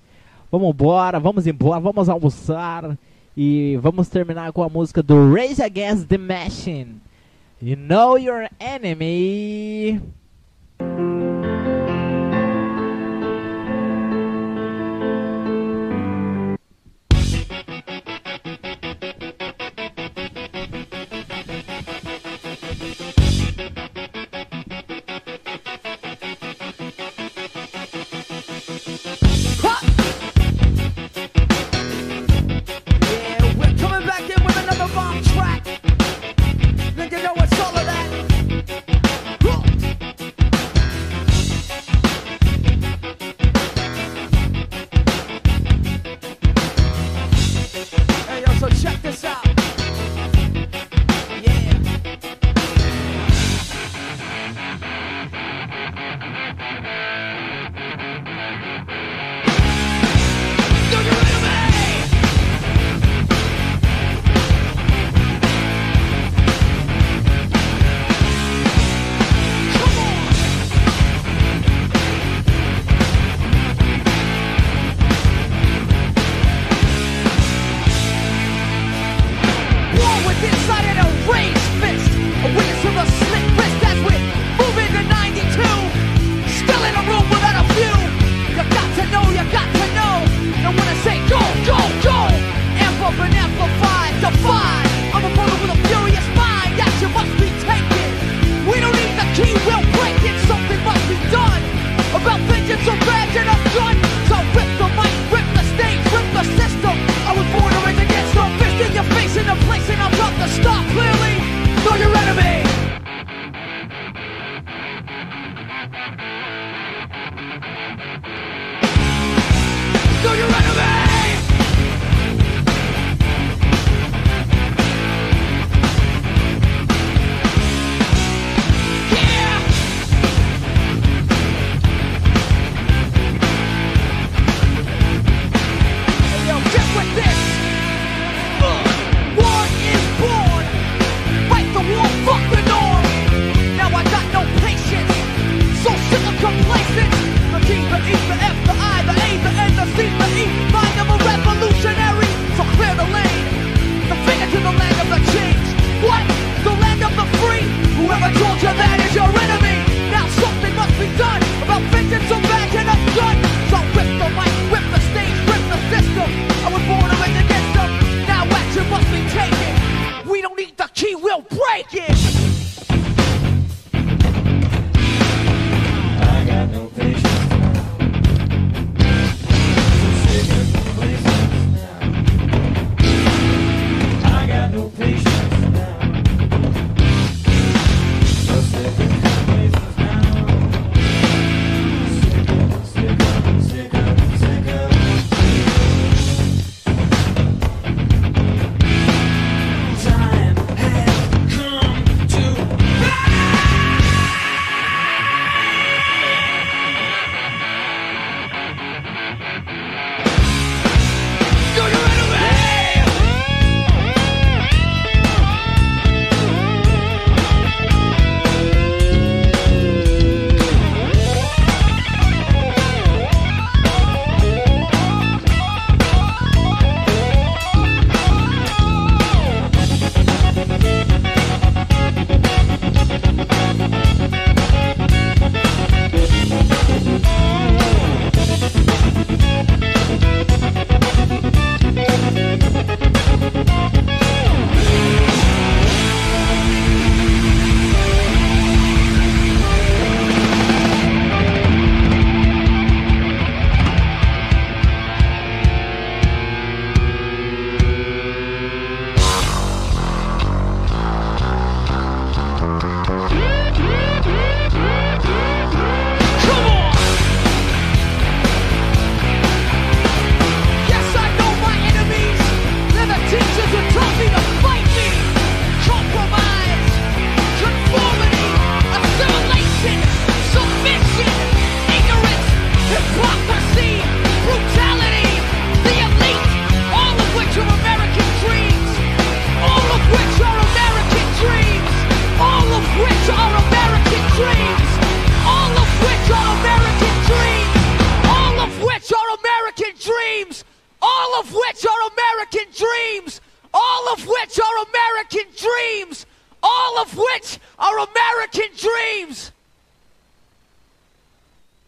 Vamos embora, vamos embora, vamos almoçar. E vamos terminar com a música do Rage Against the Machine. You know your enemy.